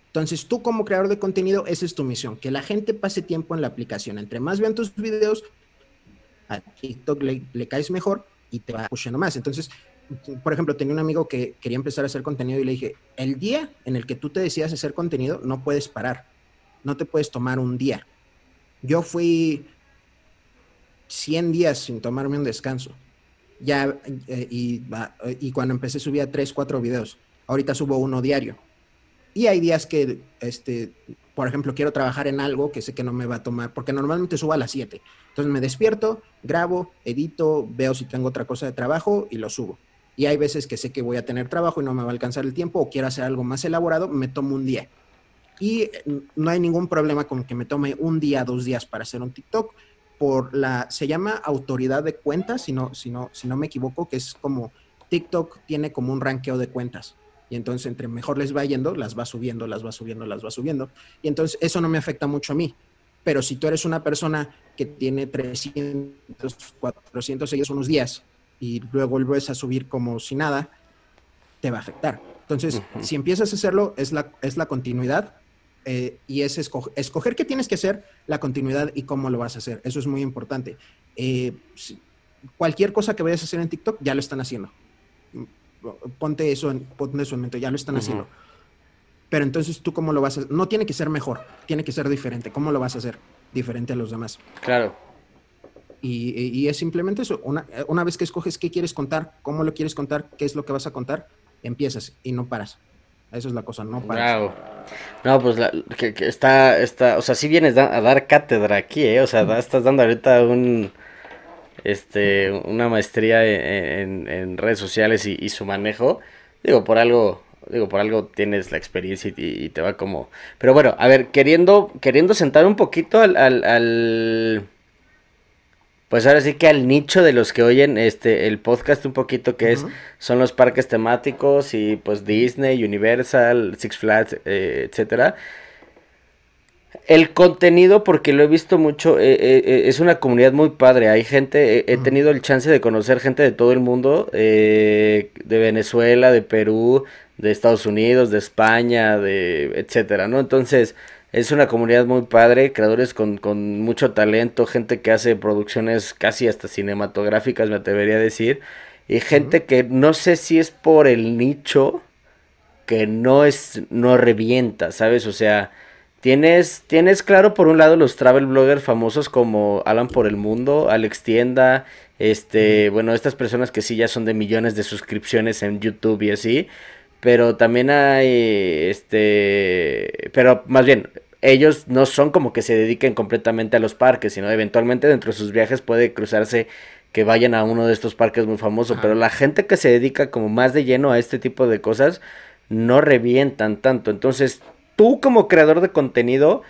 B: Entonces, tú como creador de contenido, esa es tu misión, que la gente pase tiempo en la aplicación. Entre más vean tus videos, a TikTok le, caes mejor y te va pushando más. Entonces, por ejemplo, tenía un amigo que quería empezar a hacer contenido y le dije, el día en el que tú te decidas hacer contenido, no puedes parar, no te puedes tomar un día. Yo fui 100 días sin tomarme un descanso. Ya, eh, y, y, cuando empecé subía 3, 4 videos. Ahorita subo uno diario. Y hay días que, este, por ejemplo, quiero trabajar en algo que sé que no me va a tomar, porque normalmente subo a las 7. Entonces me despierto, grabo, edito, veo si tengo otra cosa de trabajo y lo subo. Y hay veces que sé que voy a tener trabajo y no me va a alcanzar el tiempo o quiero hacer algo más elaborado, me tomo un día. Y no hay ningún problema con que me tome un día, dos días para hacer un TikTok por la, se llama autoridad de cuentas, si no, si si no me equivoco, que es como TikTok tiene como un ranqueo de cuentas. Y entonces entre mejor les va yendo, las va subiendo, las va subiendo, las va subiendo. Y entonces eso no me afecta mucho a mí pero si tú eres una persona que tiene 300, 400 seguidores unos días y luego vuelves a subir como si nada, te va a afectar. Entonces, si empiezas a hacerlo, es la, es la continuidad eh, y es escoger qué tienes que hacer, la continuidad y cómo lo vas a hacer. Eso es muy importante. Eh, cualquier cosa que vayas a hacer en TikTok, ya lo están haciendo. Ponte eso en, ponte eso en mente, ya lo están haciendo pero entonces tú cómo lo vas a hacer. No tiene que ser mejor, tiene que ser diferente. ¿Cómo lo vas a hacer? Diferente a los demás.
A: Claro.
B: Y, es simplemente eso. Una, una, vez que escoges qué quieres contar, cómo lo quieres contar, qué es lo que vas a contar, empiezas y no paras. Eso es la cosa, no paras.
A: No, pues que, está, está, o sea, sí vienes a dar cátedra aquí, ¿eh? O sea, estás dando ahorita un, este, una maestría en, redes sociales y, y, su manejo. Digo, por algo, Digo, por algo tienes la experiencia y, te va como... Pero bueno, a ver, queriendo, queriendo sentar un poquito al, al, Pues ahora sí que al nicho de los que oyen este el podcast un poquito que es son los parques temáticos y pues Disney, Universal, Six Flags, eh, etcétera. El contenido, porque lo he visto mucho, eh, eh, es una comunidad muy padre. Hay gente, he tenido el chance de conocer gente de todo el mundo, de Venezuela, de Perú, de Estados Unidos, de España, de etcétera, ¿no? Entonces, es una comunidad muy padre, creadores con, con mucho talento, gente que hace producciones casi hasta cinematográficas, me atrevería a decir, y gente que no sé si es por el nicho que no es no revienta, ¿sabes? O sea, tienes tienes claro por un lado los travel bloggers famosos como Alan por el mundo, Alex Tienda, este, bueno, estas personas que sí ya son de millones de suscripciones en YouTube y así, pero también hay, este, pero más bien, ellos no son como que se dediquen completamente a los parques, sino eventualmente dentro de sus viajes puede cruzarse que vayan a uno de estos parques muy famosos, pero la gente que se dedica como más de lleno a este tipo de cosas no revientan tanto. Entonces, tú como creador de contenido,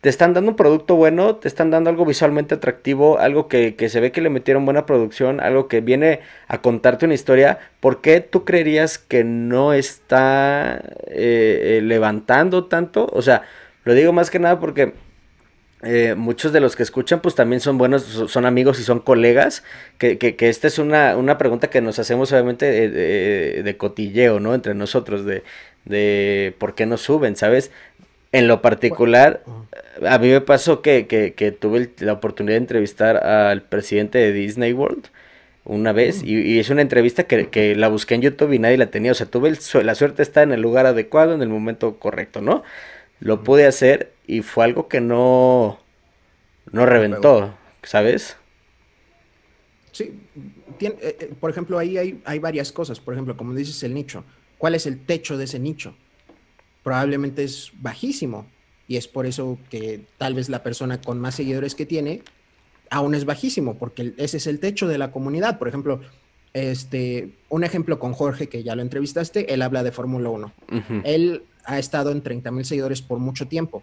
A: te están dando un producto bueno, te están dando algo visualmente atractivo, algo que, se ve que le metieron buena producción, algo que viene a contarte una historia, ¿por qué tú creerías que no está eh, eh, levantando tanto? O sea, lo digo más que nada porque eh, muchos de los que escuchan pues también son buenos, son amigos y son colegas, que, esta es una, pregunta que nos hacemos obviamente de, cotilleo, ¿no? Entre nosotros, de, de por qué no suben, ¿sabes? En lo particular, a mí me pasó que, que, tuve la oportunidad de entrevistar al presidente de Disney World una vez y, y, es una entrevista que, que, la busqué en YouTube y nadie la tenía. O sea, tuve la suerte de estar en el lugar adecuado, en el momento correcto, ¿no? Lo pude hacer y fue algo que no, no reventó, ¿sabes?
B: Sí, tiene, eh, eh, por ejemplo, ahí hay, hay varias cosas. Por ejemplo, como dices, el nicho. ¿Cuál es el techo de ese nicho? Probablemente es bajísimo y es por eso que tal vez la persona con más seguidores que tiene aún es bajísimo, porque ese es el techo de la comunidad. Por ejemplo, este, un ejemplo con Jorge, que ya lo entrevistaste, él habla de Fórmula 1. Él ha estado en 30 mil seguidores por mucho tiempo.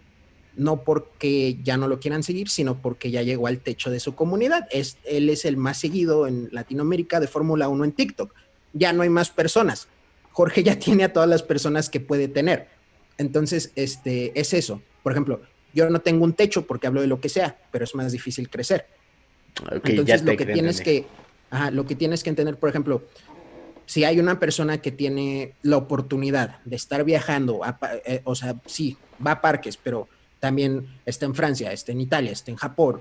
B: No porque ya no lo quieran seguir, sino porque ya llegó al techo de su comunidad. Es, él es el más seguido en Latinoamérica de Fórmula 1 en TikTok. Ya no hay más personas. Jorge ya tiene a todas las personas que puede tener. Entonces, este, es eso. Por ejemplo, yo no tengo un techo porque hablo de lo que sea, pero es más difícil crecer. Entonces, lo que tienes que, lo que tienes que entender, por ejemplo, si hay una persona que tiene la oportunidad de estar viajando, eh, o sea, sí, va a parques, pero también está en Francia, está en Italia, está en Japón,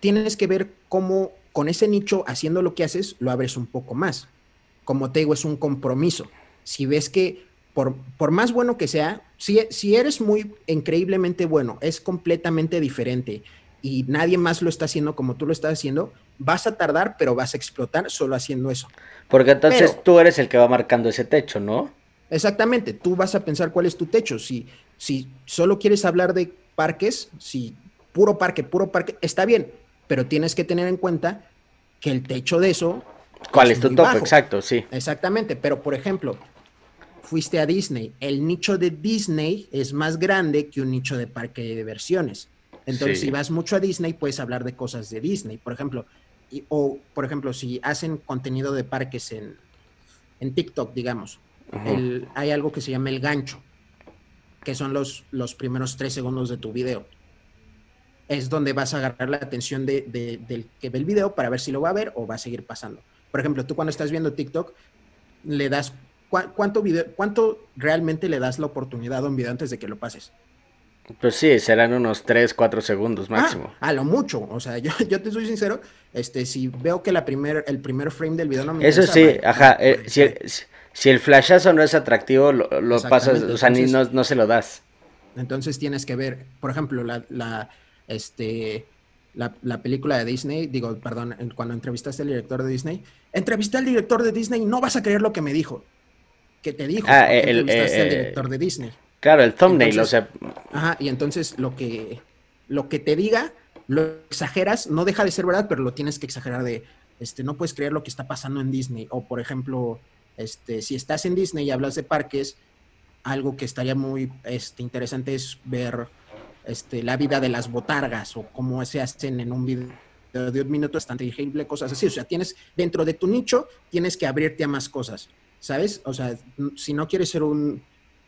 B: tienes que ver cómo con ese nicho, haciendo lo que haces, lo abres un poco más. Como te digo, es un compromiso. Si ves que por, por más bueno que sea, si, si eres muy increíblemente bueno, es completamente diferente y nadie más lo está haciendo como tú lo estás haciendo, vas a tardar, pero vas a explotar solo haciendo eso.
A: Porque entonces tú eres el que va marcando ese techo, ¿no?
B: Exactamente, tú vas a pensar cuál es tu techo. Si, si solo quieres hablar de parques, si puro parque, puro parque, está bien, pero tienes que tener en cuenta que el techo de eso...
A: ¿Cuál es, tu topo? Exacto, sí.
B: Exactamente, pero por ejemplo, fuiste a Disney, el nicho de Disney es más grande que un nicho de parque de diversiones. Entonces, si vas mucho a Disney, puedes hablar de cosas de Disney, por ejemplo. o, por ejemplo, si hacen contenido de parques en, en TikTok, digamos, hay algo que se llama el gancho, que son los, los primeros tres segundos de tu video. Es donde vas a agarrar la atención de, del que ve el video para ver si lo va a ver o va a seguir pasando. Por ejemplo, tú cuando estás viendo TikTok, le das cuánto video, cuánto realmente le das la oportunidad a un video antes de que lo pases.
A: Pues sí, serán unos 3, 4 segundos ah, máximo.
B: a lo mucho, o sea, yo, [LAUGHS] yo, te soy sincero, este, si veo que la primer, el primer frame del video no me
A: Eso sí, ajá, eh, si, el, si, el, flashazo no es atractivo, lo, pasas, o sea, ni no, no, se lo das.
B: Entonces tienes que ver, por ejemplo, la, la, este, la, la, película de Disney, digo, perdón, cuando entrevistaste al director de Disney, entrevisté al director de Disney y no vas a creer lo que me dijo. Que te dijo, ah, el, entrevistaste al eh, director de Disney.
A: Claro, el thumbnail, o sea.
B: Ajá, y entonces lo que, lo que te diga, lo exageras, no deja de ser verdad, pero lo tienes que exagerar de, este, no puedes creer lo que está pasando en Disney. O por ejemplo, este, si estás en Disney y hablas de parques, algo que estaría muy este, interesante es ver este, la vida de las botargas o cómo se hacen en un video de un minuto bastante increíble, cosas así. O sea, tienes dentro de tu nicho, tienes que abrirte a más cosas, ¿sabes? O sea, si no quieres ser un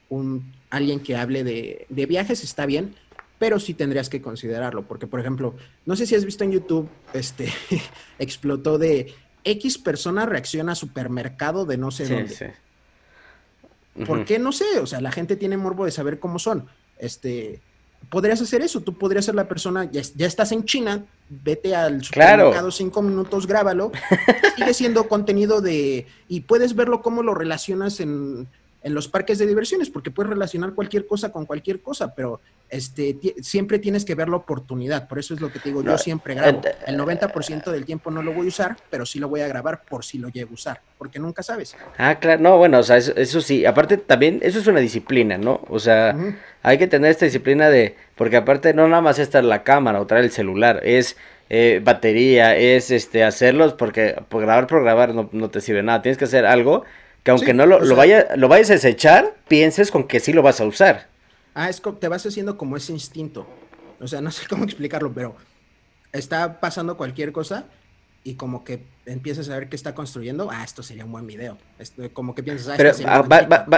B: un, alguien que hable de, viajes está bien, pero sí tendrías que considerarlo, porque por ejemplo, no sé si has visto en YouTube, este, [LAUGHS] explotó de X persona reacciona a supermercado de no sé dónde. ¿Por qué? No sé, o sea, la gente tiene morbo de saber cómo son. Este, podrías hacer eso, tú podrías ser la persona, ya, estás en China, vete al supermercado cinco minutos, grábalo, [LAUGHS] sigue siendo contenido de, y puedes verlo cómo lo relacionas en en los parques de diversiones, porque puedes relacionar cualquier cosa con cualquier cosa, pero este, siempre tienes que ver la oportunidad. Por eso es lo que te digo, yo siempre grabo. El 90% del tiempo no lo voy a usar, pero sí lo voy a grabar por si lo llego a usar, porque nunca sabes.
A: Ah, claro, no, bueno, o sea, eso, sí, aparte también, eso es una disciplina, ¿no? O sea, hay que tener esta disciplina de, porque aparte no nada más está la cámara o traer el celular, es... Eh, batería, es este hacerlos porque por grabar por grabar no, no te sirve nada, tienes que hacer algo que aunque no lo, lo, vaya, lo vayas a desechar, pienses con que sí lo vas a usar.
B: Ah, es que te vas haciendo como ese instinto. O sea, no sé [LAUGHS] cómo explicarlo, pero está pasando cualquier cosa y como que empiezas a ver qué está construyendo, ah, esto sería un buen video. como que piensas, ah,
A: Pero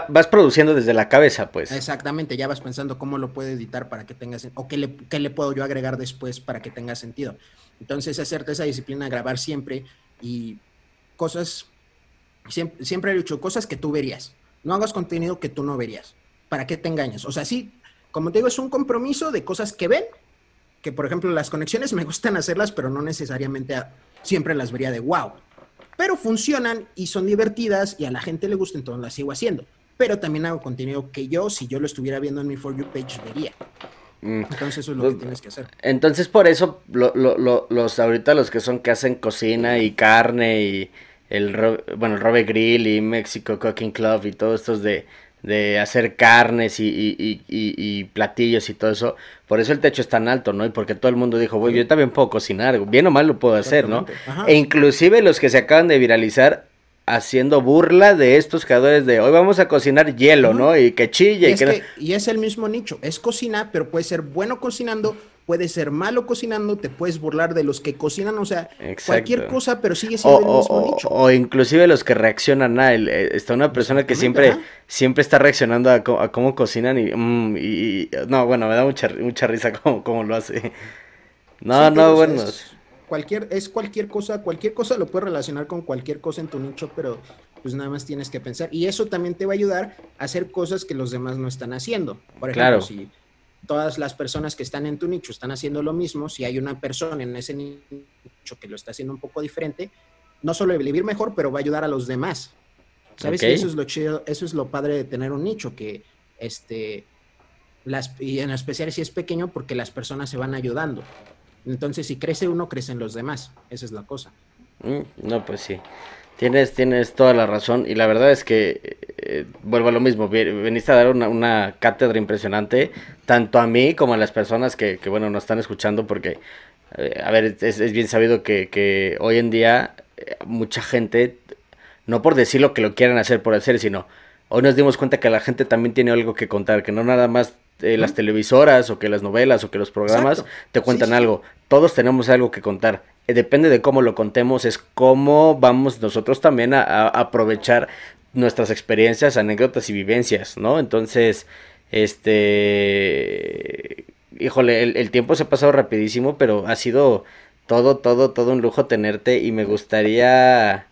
A: vas produciendo desde la cabeza, pues.
B: Exactamente, ya vas pensando cómo lo puedo editar para que tenga sentido, o qué le, qué le puedo yo agregar después para que tenga sentido. Entonces, hacerte esa disciplina, grabar siempre y cosas Siempre, he dicho cosas que tú verías. No hagas contenido que tú no verías. ¿para qué te engañas? O sea, sí, como te digo, es un compromiso de cosas que ven, que por ejemplo las conexiones me [LAUGHS] gustan hacerlas, pero no necesariamente siempre las vería de wow. Pero funcionan y son divertidas y a la gente le gusta, entonces las sigo haciendo. Pero también hago contenido que yo, si yo lo estuviera viendo en mi For You page, vería. Mm. Entonces eso es lo que tienes que hacer.
A: Entonces por eso los ahorita los que son que hacen cocina y carne y el bueno el Robe Grill y Mexico Cooking Club y todos estos de, de hacer carnes y, y, y, platillos y todo eso, por eso el techo es tan alto, ¿no? Y porque todo el mundo dijo, bueno, yo también puedo cocinar, bien o mal lo puedo hacer, ¿no? E inclusive los que se acaban de viralizar haciendo burla de estos creadores de hoy vamos a cocinar hielo, ¿no? Y que chille.
B: Y, es y es el mismo nicho, es cocinar, pero puede ser bueno cocinando, puede ser malo cocinando, te puedes burlar de los que cocinan, o sea, cualquier cosa, pero sigue siendo el mismo nicho.
A: O inclusive los que reaccionan a él. Eh, está una persona que siempre, siempre está reaccionando a, cómo cocinan mm, y, no, bueno, me da mucha, mucha risa [LAUGHS] cómo, lo hace. No, no, bueno
B: cualquier, es cualquier cosa, cualquier cosa lo puedes relacionar con cualquier cosa en tu nicho, pero pues nada más tienes que pensar. Y eso también te va a ayudar a hacer cosas que los demás no están haciendo. Por ejemplo, si todas las personas que están en tu nicho están haciendo lo mismo, si hay una persona en ese nicho que lo está haciendo un poco diferente, no solo va a vivir mejor, pero va a ayudar a los demás. ¿Sabes? Eso es lo chido, eso es lo padre de tener un nicho, que este, las, y en especial si es pequeño, porque las personas se van ayudando. Entonces, si crece uno, crecen los demás. Esa es la cosa.
A: Mm, no, pues sí. Tienes, tienes toda la razón. Y la verdad es que, eh, vuelvo a lo mismo, veniste a dar una, cátedra impresionante, tanto a mí como a las personas que, que bueno, nos están escuchando, porque, eh, a ver, es, bien sabido que, que hoy en día eh, mucha gente, no por decir lo que lo quieran hacer por hacer, sino hoy nos dimos cuenta que la gente también tiene algo que contar, que no nada más las televisoras o que las novelas o que los programas te cuentan algo todos tenemos algo que contar. Eh, depende de cómo lo contemos, es cómo vamos nosotros también a, aprovechar nuestras experiencias, anécdotas y vivencias, ¿no? Entonces, este, híjole, el, tiempo se ha pasado rapidísimo, pero ha sido todo, todo, todo un lujo tenerte y me gustaría,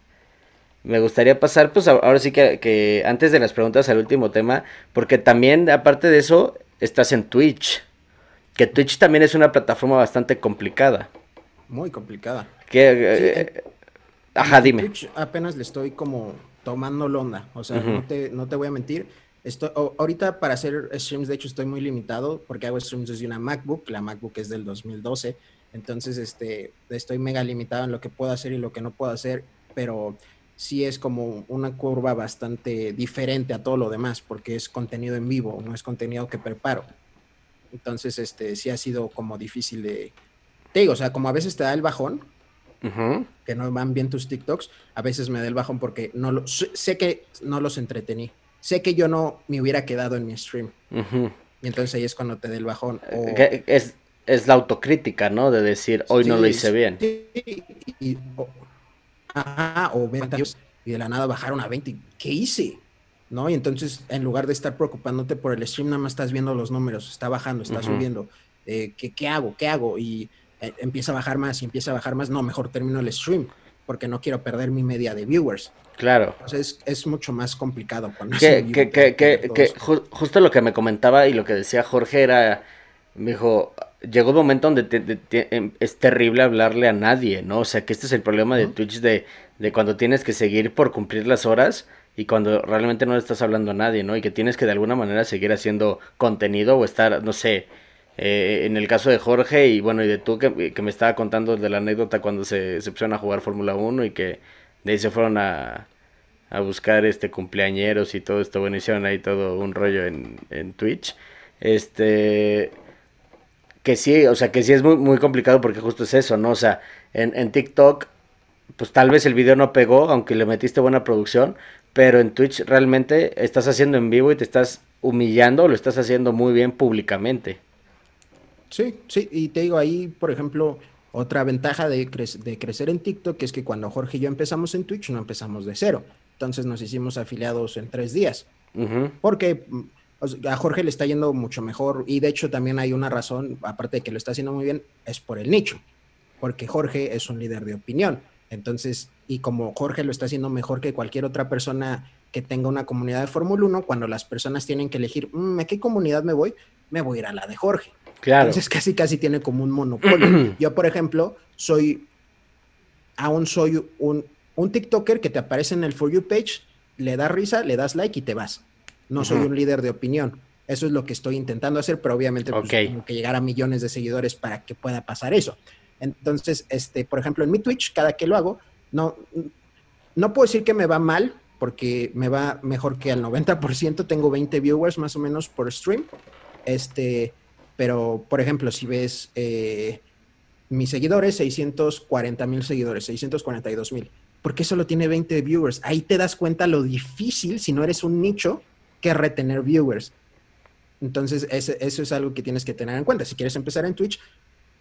A: me gustaría pasar, pues ahora sí que, que antes de las preguntas al último tema, porque también, aparte de eso, estás en Twitch. Que Twitch también es una plataforma bastante complicada.
B: Muy complicada.
A: Que, eh, eh, ajá, dime.
B: Twitch apenas le estoy como tomando onda. O sea, no, te, no te voy a mentir. Estoy, ahorita para hacer streams, de hecho, estoy muy limitado porque hago streams desde una MacBook. La MacBook es del 2012. Entonces, este, estoy mega limitado en lo que puedo hacer y lo que no puedo hacer. Pero sí es como una curva bastante diferente a todo lo demás porque es contenido en vivo, no es contenido que preparo. Entonces, este, sí ha sido como difícil de... Te digo, o sea, como a veces te da el bajón, que no van bien tus TikToks, a veces me da el bajón porque no lo, sé que no los entretení. Sé que yo no me hubiera quedado en mi stream. Y entonces ahí es cuando te da el bajón.
A: Es, es la autocrítica, ¿no? De decir, hoy no lo hice bien.
B: y, o, ajá, o y de la nada bajaron a 20. ¿Qué hice? ¿no? Y entonces, en lugar de estar preocupándote por el stream, nada más estás viendo los números, está bajando, está subiendo, eh, ¿qué, hago? ¿Qué hago? Y eh, empieza a bajar más y empieza a bajar más, no, mejor termino el stream, porque no quiero perder mi media de viewers.
A: Claro.
B: Entonces es, mucho más complicado.
A: Cuando que, que, que, que justo lo que me comentaba y lo que decía Jorge era, me dijo, llegó un momento donde em, es terrible hablarle a nadie, ¿no? O sea, que este es el problema de Twitch de, de cuando tienes que seguir por cumplir las horas y cuando realmente no le estás hablando a nadie, ¿no? Y que tienes que de alguna manera seguir haciendo contenido o estar, no sé, eh, en el caso de Jorge y bueno, y de tú que, me estaba contando de la anécdota cuando se, se pusieron a jugar Fórmula 1 y que de ahí se fueron a, a buscar este cumpleañeros y todo esto, bueno, hicieron ahí todo un rollo en, en Twitch. Este, que sí, o sea, que sí es muy, muy complicado porque justo es eso, ¿no? O sea, en, en TikTok, pues tal vez el video no pegó, aunque le metiste buena producción, pero en Twitch realmente estás haciendo en vivo y te estás humillando, lo estás haciendo muy bien públicamente.
B: Sí, sí, y te digo ahí, por ejemplo, otra ventaja de, de crecer en TikTok es que cuando Jorge y yo empezamos en Twitch no empezamos de cero, entonces nos hicimos afiliados en tres días, porque mm, a Jorge le está yendo mucho mejor y de hecho también hay una razón, aparte de que lo está haciendo muy bien, es por el nicho, porque Jorge es un líder de opinión. Entonces, y como Jorge lo está haciendo mejor que cualquier otra persona que tenga una comunidad de Fórmula 1, cuando las personas tienen que elegir, mm, ¿a qué comunidad me voy? Me voy a ir a la de Jorge. Claro. Entonces casi casi tiene como un monopolio. [CLEARS THROAT] Yo, por ejemplo, soy, aún soy un, un TikToker que te aparece en el For You page, le das risa, le das like y te vas. No soy un líder de opinión. Eso es lo que estoy intentando hacer, pero obviamente pues, tengo que llegar a millones de seguidores para que pueda pasar eso. Entonces, este, por ejemplo, en mi Twitch, cada que lo hago, no, no puedo decir que me va mal, porque me va mejor que al 90%. Tengo 20 viewers más o menos por stream. Este, pero, por ejemplo, si ves eh, mis seguidores, 640 mil seguidores, 642 mil. ¿Por qué solo tiene 20 viewers? Ahí te das cuenta lo difícil, si no eres un nicho, que retener viewers. Entonces, eso es algo que tienes que tener en cuenta. Si quieres empezar en Twitch,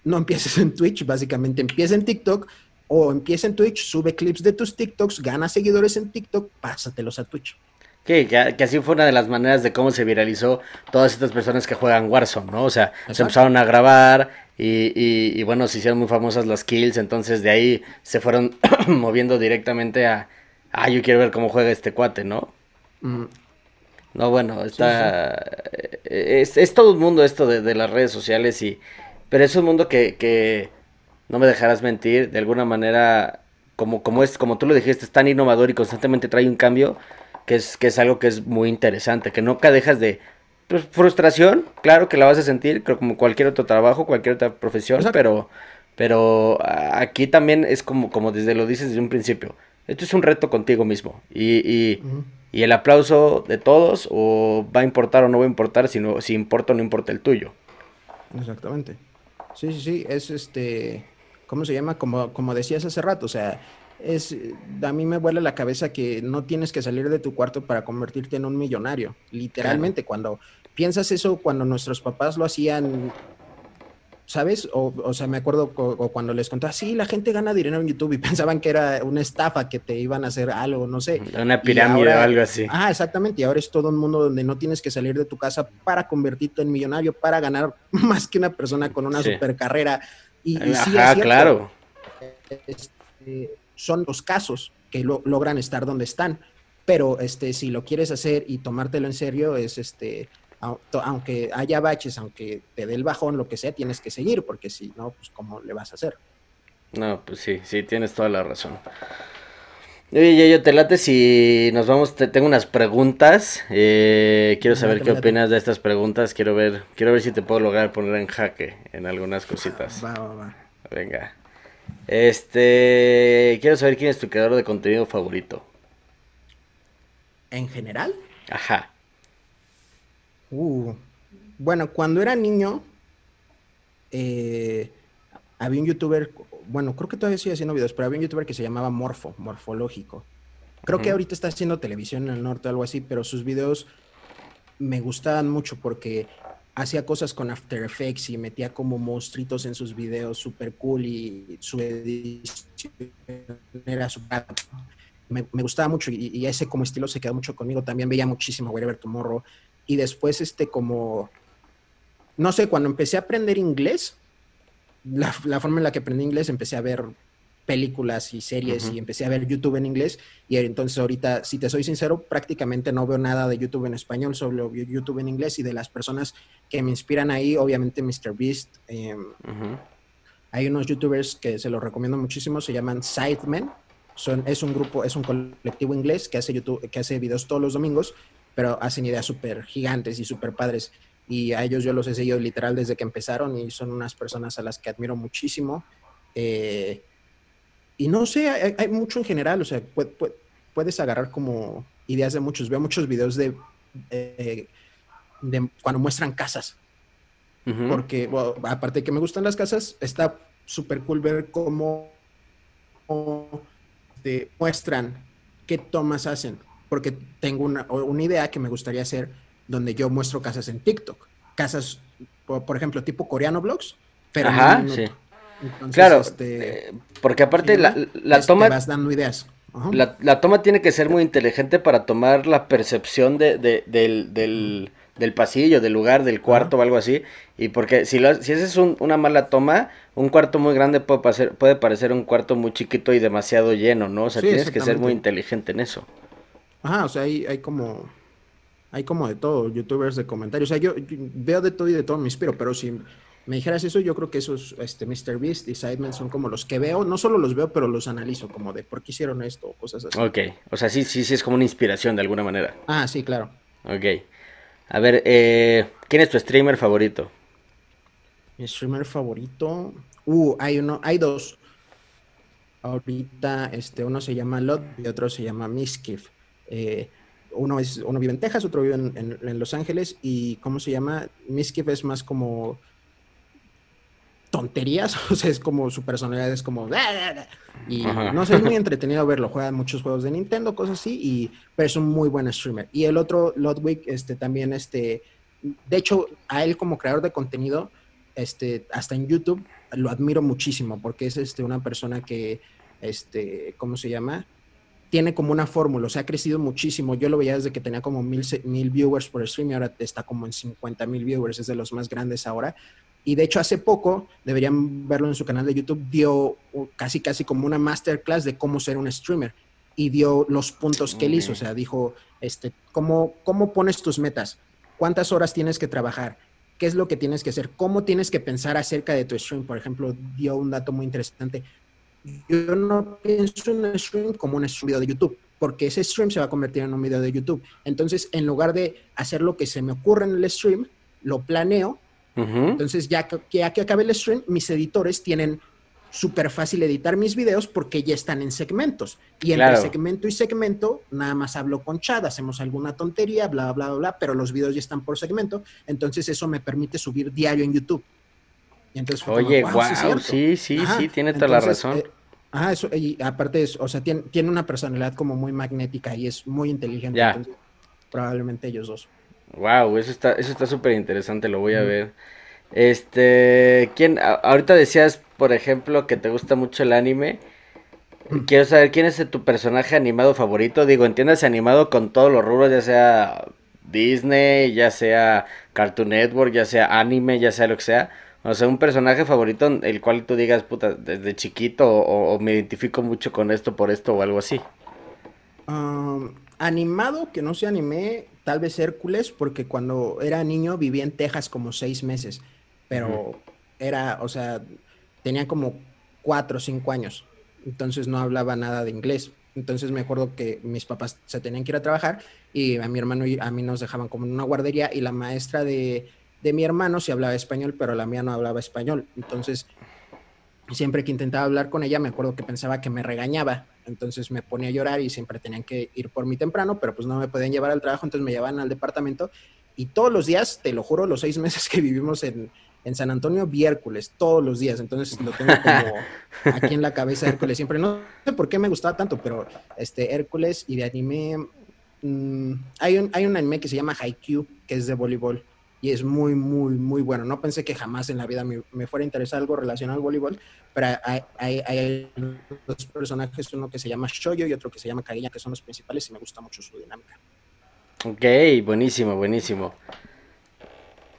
B: no empieces en Twitch, básicamente empieza en TikTok o empieza en Twitch, sube clips de tus TikToks, gana seguidores en TikTok, pásatelos a Twitch.
A: Que, que, así fue una de las maneras de cómo se viralizó todas estas personas que juegan Warzone, ¿no? O sea, se empezaron a grabar y, y, bueno, se hicieron muy famosas las kills, entonces de ahí se fueron [CLEARS THROAT] moviendo directamente a, ah, yo quiero ver cómo juega este cuate, ¿no? Mm. No, bueno, está... Es, es, todo un mundo esto de, de las redes sociales y pero es un mundo que, que no me dejarás mentir, de alguna manera, como, como, es, como tú lo dijiste, es tan innovador y constantemente trae un cambio, que es, que es algo que es muy interesante, que nunca dejas de... Pues, frustración, claro que la vas a sentir, creo como cualquier otro trabajo, cualquier otra profesión, pero, pero aquí también es como, como desde lo dices desde un principio. Esto es un reto contigo mismo. Y, y, y el aplauso de todos, o va a importar o no va a importar, sino si importa o no importa el tuyo.
B: Exactamente. Sí, sí, sí, es este, ¿cómo se llama? Como, como decías hace rato, o sea, es, a mí me vuela la cabeza que no tienes que salir de tu cuarto para convertirte en un millonario, literalmente, cuando piensas eso, cuando nuestros papás lo hacían ¿sabes? O, o sea, me acuerdo cuando les contaba, sí, la gente gana dinero en YouTube y [LAUGHS] pensaban que era una estafa, que te iban a hacer algo, no sé.
A: Una pirámide o algo así.
B: Ah, exactamente. Y ahora es todo un mundo donde no tienes que salir de tu casa para convertirte en millonario, para ganar [LAUGHS] más que una persona con una super carrera. Y, sí,
A: claro.
B: Este, son los casos que logran estar donde están. Pero este, si lo quieres hacer y tomártelo en serio, es este aunque haya baches, aunque te dé el bajón, lo que sea, tienes que seguir, porque si no, pues cómo le vas a hacer.
A: No, pues sí, sí, tienes toda la razón. Oye, yo te late si nos vamos, te, tengo unas preguntas, eh, quiero saber qué opinas de estas preguntas, quiero ver, quiero ver si te puedo lograr poner en jaque en algunas cositas.
B: Va, va, va.
A: Venga. Este, quiero saber quién es tu creador de contenido favorito.
B: ¿En general?
A: Ajá.
B: Uh, bueno, cuando era niño, eh, había un youtuber, bueno, creo que todavía sigue haciendo videos, pero había un youtuber que se llamaba Morfo, Morfológico. Creo que ahorita está haciendo televisión en el norte o algo así, pero sus videos me gustaban mucho porque hacía cosas con After Effects y metía como monstruitos en sus videos súper cool y su edición era súper... Me, gustaba mucho y, ese como estilo se quedó mucho conmigo. También veía muchísimo Wherever Tomorrow y después este como, no sé, cuando empecé a aprender inglés, la, forma en la que aprendí inglés, empecé a ver películas y series y empecé a ver YouTube en inglés y entonces ahorita, si te soy sincero, prácticamente no veo nada de YouTube en español, solo veo YouTube en inglés y de las personas que me inspiran ahí, obviamente MrBeast. Eh, Hay unos YouTubers que se los recomiendo muchísimo, se llaman Sidemen. Son, es un grupo, es un colectivo inglés que hace YouTube, que hace videos todos los domingos pero hacen ideas súper gigantes y súper padres. Y a ellos yo los he seguido literal desde que empezaron y son unas personas a las que admiro muchísimo. Eh, y no sé, hay, mucho en general, o sea, puedes agarrar como ideas de muchos. Veo muchos videos de, eh, de cuando muestran casas. Porque, aparte de que me gustan las casas, está súper cool ver cómo, te muestran qué tomas hacen porque tengo una, idea que me gustaría hacer donde yo muestro casas en TikTok. Casas, por, ejemplo, tipo coreano blogs, pero
A: Ajá, sí. Claro, este, eh, porque aparte la, la toma...
B: vas dando ideas.
A: La, toma tiene que ser muy inteligente para tomar la percepción de, del, del, pasillo, del lugar, del cuarto o algo así. Y porque si, lo, si esa es una mala toma, un cuarto muy grande puede, parecer, puede parecer un cuarto muy chiquito y demasiado lleno, ¿no? O sea, tienes que ser muy inteligente en eso.
B: Ajá, o sea, hay, hay como hay como de todo, youtubers de comentarios. O sea, yo, veo de todo y de todo me inspiro, pero si me dijeras eso, yo creo que esos, este, MrBeast y Sidemen son como los que veo, no solo los veo, pero los analizo, como de por qué hicieron esto o cosas así.
A: Ok, o sea, sí, sí, sí es como una inspiración de alguna manera.
B: Ah, sí, claro.
A: Ok. A ver, eh, ¿quién es tu streamer favorito?
B: Mi streamer favorito. Uh, hay uno, hay dos. Ahorita, este, uno se llama Lot y otro se llama Miskif. Eh, uno, es, uno vive en Texas, otro vive en, Los Ángeles y ¿cómo se llama? Miskif es más como tonterías, [LAUGHS] o sea, es como su personalidad es como y no sé, es muy entretenido verlo, juega muchos juegos de Nintendo, cosas así, y pero es un muy buen streamer. Y el otro, Ludwig, este también este de hecho, a él como creador de contenido, este hasta en YouTube lo admiro muchísimo porque es este una persona que este, ¿cómo se llama? tiene como una fórmula, o sea, ha crecido muchísimo. Yo lo veía desde que tenía como mil, mil viewers por stream y ahora está como en 50 mil viewers, es de los más grandes ahora. Y de hecho hace poco, deberían verlo en su canal de YouTube, dio casi casi como una masterclass de cómo ser un streamer y dio los puntos que él hizo, o sea, dijo, este, ¿cómo, ¿cómo pones tus metas? ¿Cuántas horas tienes que trabajar? ¿Qué es lo que tienes que hacer? ¿Cómo tienes que pensar acerca de tu stream? Por ejemplo, dio un dato muy interesante yo no pienso en un stream como un video de YouTube, porque ese stream se va a convertir en un video de YouTube. Entonces, en lugar de hacer lo que se me ocurre en el stream, lo planeo. Entonces, ya que, ya que acabe el stream, mis editores tienen súper fácil editar mis videos porque ya están en segmentos. Y entre segmento y segmento, nada más hablo con Chad, hacemos alguna tontería, bla, bla, bla, bla, pero los videos ya están por segmento. Entonces, eso me permite subir diario en YouTube.
A: Y entonces Oye, wow, sí, sí, sí, tiene toda la razón. Eh,
B: ajá, eso, y aparte, es, o sea, tiene, tiene, una personalidad como muy magnética y es muy inteligente. probablemente ellos dos.
A: Wow, eso está, eso está súper interesante, lo voy a ver. Este, ¿quién? ahorita decías, por ejemplo, que te gusta mucho el anime. Quiero saber quién es tu personaje animado favorito. Digo, entiendes animado con todos los rubros, ya sea Disney, ya sea Cartoon Network, ya sea anime, ya sea lo que sea. O sea, un personaje favorito el cual tú digas, puta, desde chiquito o, me identifico mucho con esto por esto o algo así.
B: animado, que no se animé, tal vez Hércules, porque cuando era niño vivía en Texas como seis meses, pero era, o sea, tenía como cuatro o cinco años, entonces no hablaba nada de inglés. Entonces me acuerdo que mis papás se tenían que ir a trabajar y a mi hermano y a mí nos dejaban como en una guardería y la maestra de de mi hermano sí hablaba español, pero la mía no hablaba español. Entonces, siempre que intentaba hablar con ella, me acuerdo que pensaba que me regañaba. Entonces me ponía a llorar y siempre tenían que ir por mí temprano, pero pues no me podían llevar al trabajo, entonces me llevaban al departamento. Y todos los días, te lo juro, los seis [LAUGHS] meses que vivimos en, San Antonio, vi Hércules, todos los días. Entonces lo tengo como aquí en la cabeza Hércules siempre. No sé por qué me gustaba tanto, pero este Hércules y de anime. Mm, hay, un, hay un anime que se llama Haikyuu, que es de voleibol y es muy, muy, muy bueno. No pensé que jamás en la vida me, fuera a interesar algo relacionado al voleibol, pero hay, dos personajes, uno que se llama Shoyo y otro que se llama Kaguya, que son los principales y me gusta mucho su dinámica.
A: Ok, buenísimo, buenísimo.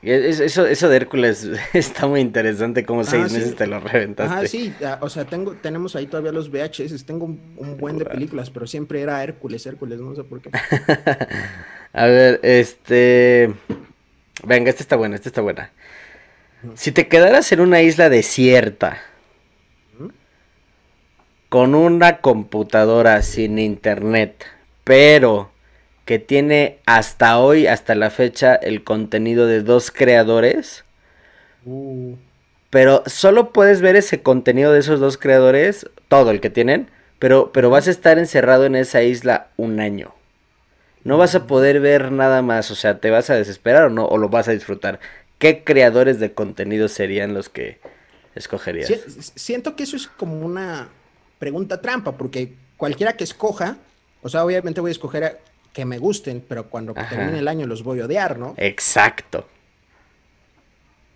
A: Eso, eso de Hércules [LAUGHS] está muy interesante, como ah, seis meses te lo reventaste.
B: Ah, sí, o sea, tengo, tenemos ahí todavía los VHS, tengo un, buen de películas, pero siempre era Hércules, Hércules, no sé por qué. [LAUGHS]
A: a ver, este... Venga, esta está buena, esta está buena. Si te quedaras en una isla desierta, con una computadora sin internet, pero que tiene hasta hoy, hasta la fecha, el contenido de dos creadores, uh. pero solo puedes ver ese contenido de esos dos creadores, todo el que tienen, pero, pero vas a estar encerrado en esa isla un año no vas a poder ver nada más, o sea, te vas a desesperar o no, o lo vas a disfrutar. ¿Qué creadores de contenido serían los que escogerías?
B: siento que eso es como una pregunta trampa, porque cualquiera que escoja, o sea, obviamente voy a escoger que me gusten, pero cuando termine el año los voy a odiar, ¿no?
A: Exacto.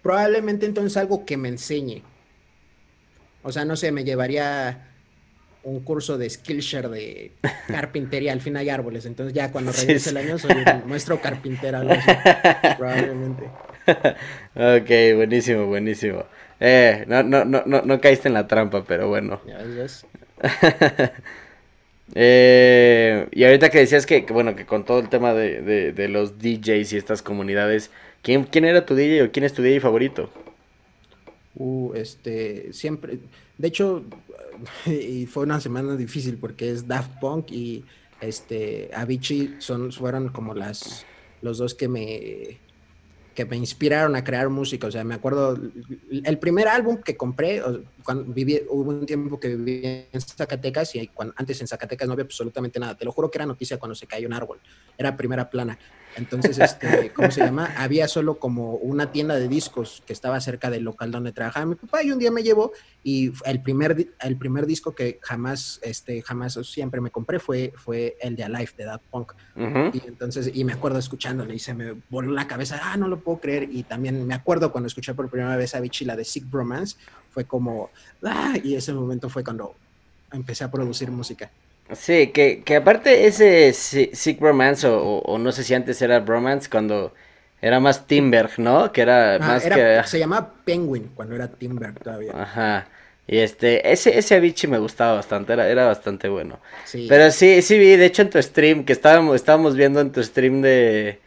B: Probablemente entonces algo que me enseñe. O sea, no sé, me llevaría un curso de Skillshare de [LAUGHS] carpintería. Al fin hay árboles, entonces ya cuando regrese el año soy un [LAUGHS] maestro carpintero, probablemente.
A: ok, buenísimo, buenísimo. Eh, no, no, no, no, no caíste en la trampa, pero bueno. Ya ves. [LAUGHS] Eh, y ahorita que decías que, bueno, que con todo el tema de, de, los DJs y estas comunidades, ¿quién, ¿quién era tu DJ o quién es tu DJ favorito?
B: Uh, este, siempre, de hecho, [LAUGHS] y fue una semana difícil porque es Daft Punk y este Avicii son, fueron como las, los dos que me, que me inspiraron a crear música. O sea, me acuerdo, el primer álbum que compré, cuando viví, hubo un tiempo que viví en Zacatecas y antes en Zacatecas no había absolutamente nada. Te lo juro que era noticia cuando se cayó un árbol. Era primera plana. Entonces, este, ¿cómo se llama? Había solo como una tienda de discos que estaba cerca del local donde trabajaba mi papá y un día me llevó y el primer, el primer disco que jamás, este, jamás siempre me compré fue, fue el de Alive de Daft Punk. Y entonces, y me acuerdo escuchándole y se me voló la cabeza, ah, no lo puedo creer. Y también me acuerdo cuando escuché por primera vez a Vichy la de Sick Bromance, fue como, ah, y ese momento fue cuando empecé a producir música.
A: Sí, que, que aparte ese Sick Romance, o, no sé si antes era Bromance, cuando era más Timberg, ¿no? Que era más que...
B: Se llamaba Penguin cuando era Timberg todavía.
A: Ajá. Y este, ese, ese Avicii me gustaba bastante, era, era bastante bueno. Sí. Pero sí, sí vi, de hecho en tu stream, que estábamos, estábamos viendo en tu stream de,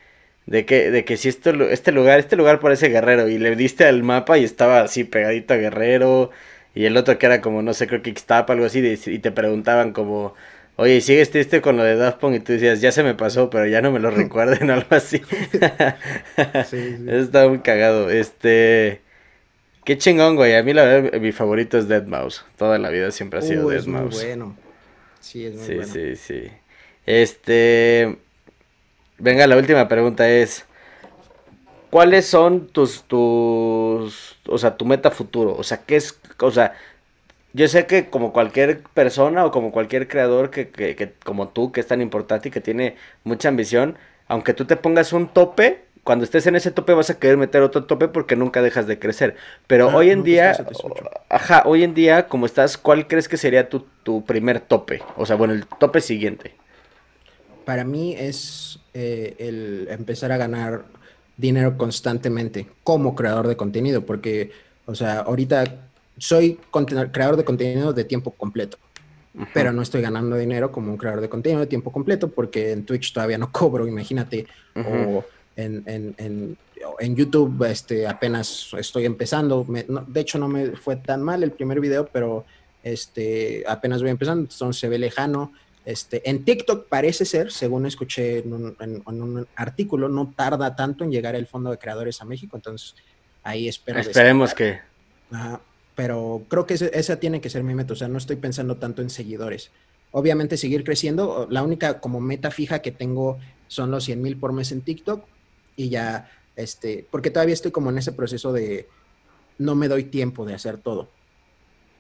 A: de que, de que si esto, este lugar, este lugar parece Guerrero, y le diste al mapa y estaba así pegadito a Guerrero, y el otro que era como, no sé, creo que Ixtapa, algo así, y te preguntaban como, oye, ¿sigues triste con lo de Daft Punk? Y tú decías, ya se me pasó, pero ya no me lo [LAUGHS] recuerden, algo así. [LAUGHS] sí, sí. Está muy cagado. Este... Qué chingón, güey. A mí la verdad, mi favorito es Dead Mouse. Toda la vida siempre ha sido uh, Dead Mouse. Muy bueno. Sí, es muy sí, bueno. Sí, sí, sí. Este... Venga, la última pregunta es... ¿Cuáles son tus, tus, o sea, tu meta futuro? O sea, ¿qué es, o sea, yo sé que como cualquier persona o como cualquier creador que, que, que, como tú, que es tan importante y que tiene mucha ambición, aunque tú te pongas un tope, cuando estés en ese tope vas a querer meter otro tope porque nunca dejas de crecer. Pero ah, hoy en día, ajá, hoy en día, como estás, ¿cuál crees que sería tu, tu primer tope? O sea, bueno, el tope siguiente.
B: Para mí es eh, el empezar a ganar dinero constantemente como creador de contenido, porque, o sea, ahorita soy creador de contenido de tiempo completo, pero no estoy ganando dinero como un creador de contenido de tiempo completo porque en Twitch todavía no [LAUGHS] cobro, imagínate, o en, YouTube este, apenas estoy empezando. de hecho, no me fue tan mal el primer video, pero este, apenas voy empezando, entonces se ve lejano. Este, en TikTok parece ser, según escuché en un, artículo, no tarda tanto en llegar el fondo de creadores a México, entonces ahí espero.
A: Esperemos que
B: pero creo que esa tiene que ser mi meta, o sea, no estoy pensando tanto en seguidores. Obviamente seguir creciendo, la única como meta fija que tengo son los 100 mil por mes en TikTok y ya, este, porque todavía estoy como en ese proceso de no me doy tiempo de hacer todo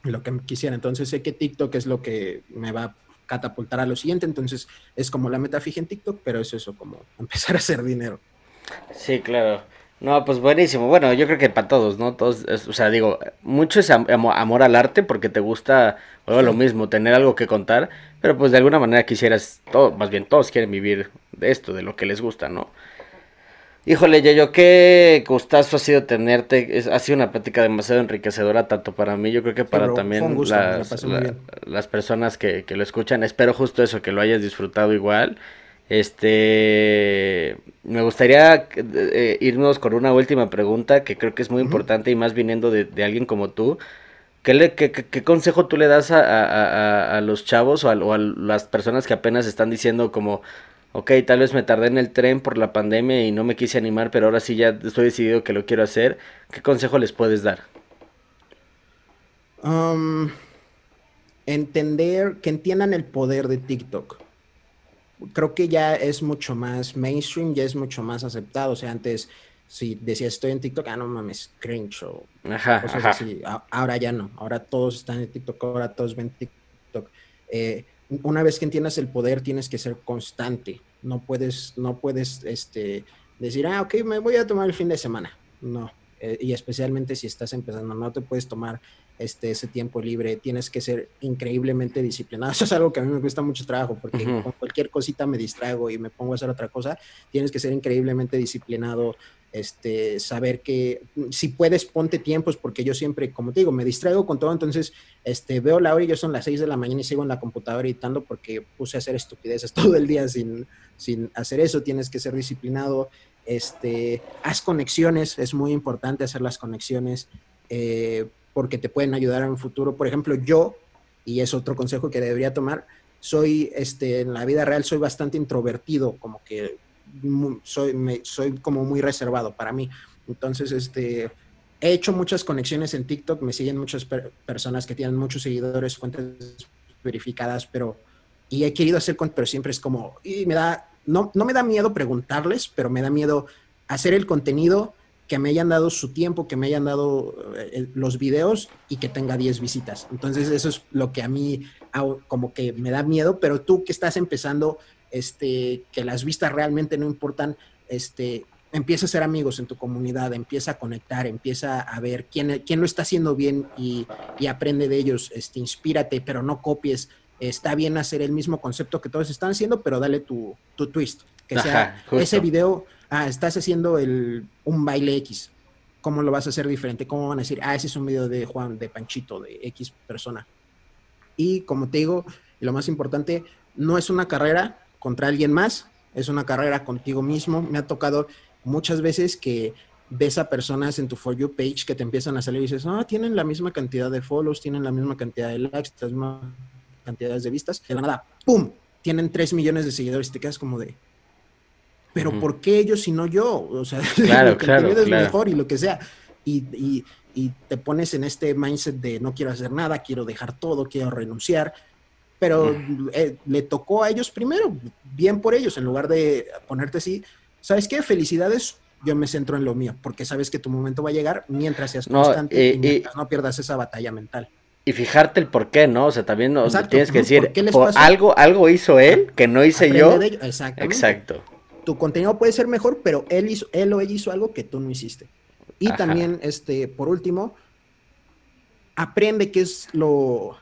B: lo que quisiera. Entonces sé que TikTok es lo que me va a catapultar a lo siguiente. Entonces es como la meta fija en TikTok, pero es eso, como [LAUGHS] empezar a hacer dinero.
A: Sí, claro. No, pues buenísimo. Bueno, yo creo que para todos, ¿no? Todos, o sea, digo, mucho es amor al arte porque te gusta, o lo mismo, tener algo que contar, pero pues de alguna manera quisieras, todo, más bien todos quieren vivir de esto, de lo que les gusta, ¿no? Híjole, yo qué gustazo ha sido tenerte. Es, ha sido una plática demasiado enriquecedora, tanto para mí, yo creo que para también las, personas que, que, lo escuchan. Espero justo eso, que lo hayas disfrutado igual. Este, me gustaría eh, irnos con una última pregunta que creo que es muy importante y más viniendo de, alguien como tú. ¿Qué, le, qué, qué, consejo tú le das a, a, a los chavos o, o a, las personas que apenas están diciendo como, ok, tal vez me tardé en el tren por la pandemia y no me quise animar, pero ahora sí ya estoy decidido que lo quiero hacer? ¿Qué consejo les puedes dar?
B: Um, entender, que entiendan el poder de TikTok creo que ya es mucho más mainstream, ya es mucho más aceptado. O sea, antes, si decías estoy en TikTok, ah, no mames, cringe o ajá, cosas así. Ahora ya no, ahora todos están en TikTok, ahora todos ven TikTok. Eh, una vez que entiendas el poder, tienes que ser constante. No puedes, no puedes este, decir, ah, ok, me voy a tomar el fin de semana. No. Eh, y especialmente si estás empezando, no te puedes tomar este, ese tiempo libre, tienes que ser increíblemente disciplinado. [LAUGHS] Eso es algo que a mí me cuesta mucho trabajo, porque con cualquier cosita me distraigo y me pongo a hacer otra cosa, tienes que ser increíblemente disciplinado, este, saber que si puedes ponte tiempos, porque yo siempre, como te digo, me distraigo con todo, entonces este, veo la hora y yo son las 6 de la mañana y sigo en la computadora editando porque puse a hacer estupideces [LAUGHS] todo el día sin, sin hacer eso, tienes que ser disciplinado, este, haz conexiones, es muy importante hacer las conexiones. Eh, porque te pueden ayudar en un futuro. Por ejemplo, yo, y es otro consejo que debería tomar, soy, este, en la vida real soy bastante introvertido, como que soy, soy como muy reservado para mí. Entonces, este, he hecho muchas conexiones en TikTok, me siguen muchas personas que tienen muchos seguidores, cuentas verificadas, pero, y he querido hacer, pero siempre es como, y me da, no, no me da miedo preguntarles, pero me da miedo hacer el contenido que me hayan dado su tiempo, que me hayan dado eh, los videos y que tenga 10 visitas. Entonces eso es lo que a mí como que me da miedo, pero tú que estás empezando, este, que las vistas realmente no importan, este, empieza a ser amigos en tu comunidad, empieza a conectar, empieza a ver quién, quién lo está haciendo bien y, aprende de ellos, este, inspírate, pero no copies. Está bien hacer el mismo concepto que todos están haciendo, pero dale tu, tu twist. Que sea ese video ah, estás haciendo el, un baile X, ¿cómo lo vas a hacer diferente? ¿Cómo van a decir, ah, ese es un video de Juan, de Panchito, de X persona? Y como te digo, lo más importante, no es una carrera contra alguien más, es una carrera contigo mismo. Me ha tocado muchas veces que ves a personas en tu For You page que te empiezan a salir y dices, ah, tienen la misma cantidad de follows, tienen la misma cantidad de likes, las mismas cantidades de vistas. De la nada, ¡pum! Tienen 3 millones de seguidores y te quedas como de, pero ¿por qué ellos y no yo? O sea, [LAUGHS]
A: claro, claro,
B: es mejor y lo que sea. Y, y, y, te pones en este mindset de no quiero hacer nada, quiero dejar todo, quiero renunciar. Pero eh, le tocó a ellos primero, bien por ellos, en lugar de ponerte así, ¿sabes qué? Felicidades, yo me centro en lo mío, porque sabes que tu momento va a llegar mientras seas constante y mientras no pierdas esa batalla mental.
A: Y fijarte el por qué, ¿no? O sea, también no, tienes que decir, algo, algo hizo él que no hice yo. Exacto
B: tu contenido puede ser mejor, pero él, hizo, él o ella hizo algo que tú no hiciste. Y también, este, por último, aprende qué es lo,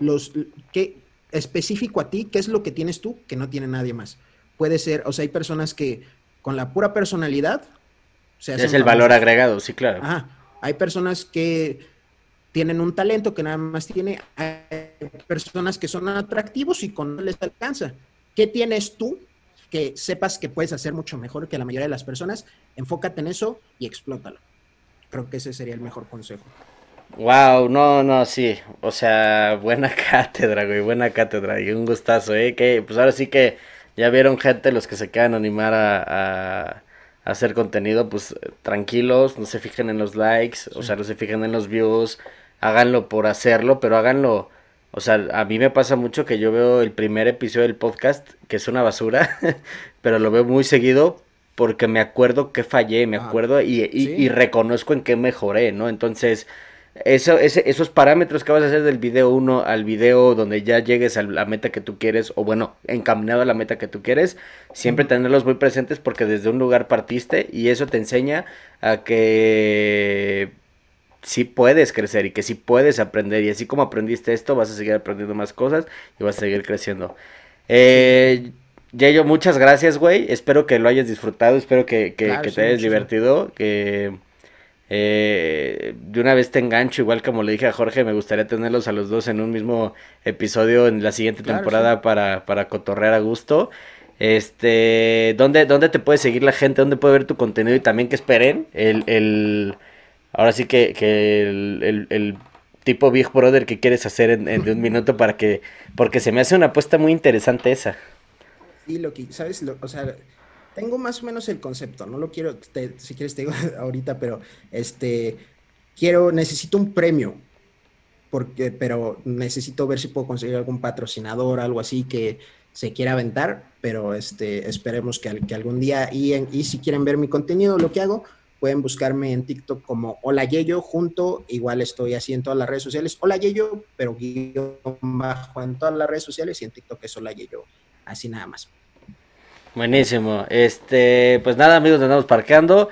B: los, qué, específico a ti, qué es lo que tienes tú que no tiene nadie más. Puede ser, o sea, hay personas que con la pura personalidad...
A: Se es el valor agregado, sí, claro.
B: Ajá. Hay personas que tienen un talento que nada más tiene, hay personas que son atractivos y con no les alcanza. ¿Qué tienes tú que sepas que puedes hacer mucho mejor que la mayoría de las personas, enfócate en eso y explótalo. Creo que ese sería el mejor consejo.
A: Wow, no, no, sí, o sea, buena [LAUGHS] cátedra, güey, buena cátedra y un gustazo, eh, que pues ahora sí que ya vieron gente los que se quedan a animar a, hacer contenido, pues tranquilos, no se fijen en los likes, o sea, no se fijen en los views, háganlo por hacerlo, pero háganlo o sea, a mí me pasa mucho que yo veo el primer episodio del podcast, que es una basura, [LAUGHS] pero lo veo muy seguido porque me acuerdo que fallé, me acuerdo y, y, reconozco en qué mejoré, ¿no? Entonces, eso, ese, esos parámetros que vas a hacer del video 1 al video donde ya llegues a la meta que tú quieres, o bueno, encaminado a la meta que tú quieres, siempre tenerlos muy presentes porque desde un lugar partiste y eso te enseña a que sí puedes crecer y que sí puedes aprender. Y así como aprendiste esto, vas a seguir aprendiendo más cosas y vas a seguir creciendo. Eh, Yayo, muchas gracias, güey. Espero que lo hayas disfrutado, espero que, te hayas divertido. Que eh, de una vez te engancho, igual como le dije a Jorge, me gustaría tenerlos a los dos en un mismo episodio en la siguiente temporada para, para cotorrear a gusto. Este, ¿dónde, ¿dónde te puede seguir la gente? ¿Dónde puede ver tu contenido? Y también que esperen el, el Ahora sí que, que el, el, tipo Big Brother que quieres hacer en, de un minuto para que... Porque se me hace una apuesta muy interesante esa.
B: Sí, lo que, ¿sabes? o sea, tengo más o menos el concepto, no lo quiero, si quieres te digo [LAUGHS] ahorita, pero este, quiero, necesito un premio, porque, pero necesito ver si puedo conseguir algún patrocinador, algo así que se quiera aventar, pero este, esperemos que, que algún día, y si quieren ver mi contenido, lo que hago, Pueden buscarme en TikTok como Hola Yeyo, junto, igual estoy así en todas las redes sociales. Hola Yeyo, pero guion bajo en todas las redes sociales y en TikTok es Hola Yeyo, así nada más.
A: Buenísimo. Este, pues nada, amigos, nos andamos parqueando.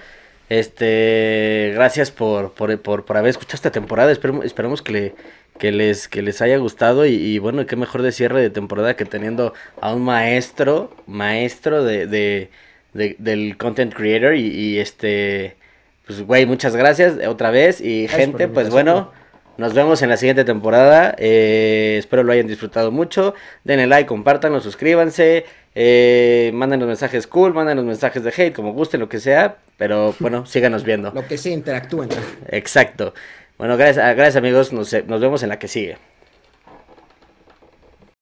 A: Este, gracias por, por, por, por haber escuchado esta temporada. Esperemos, esperemos que, que, les, que les haya gustado. Y, bueno, qué mejor de cierre de temporada que teniendo a un maestro, maestro de, de, de del content creator. Y, este, pues, güey, muchas gracias otra vez. Y gracias gente, pues bueno. Nos vemos en la siguiente temporada. Eh, espero lo hayan disfrutado mucho. Denle like, compártanlo, suscríbanse. Eh, manden los mensajes cool, manden los mensajes de hate, como gusten, lo que sea. Pero [LAUGHS] bueno, síganos viendo.
B: Lo que sea, interactúen.
A: Exacto. Bueno, gracias, gracias amigos. Nos, nos vemos en la que sigue.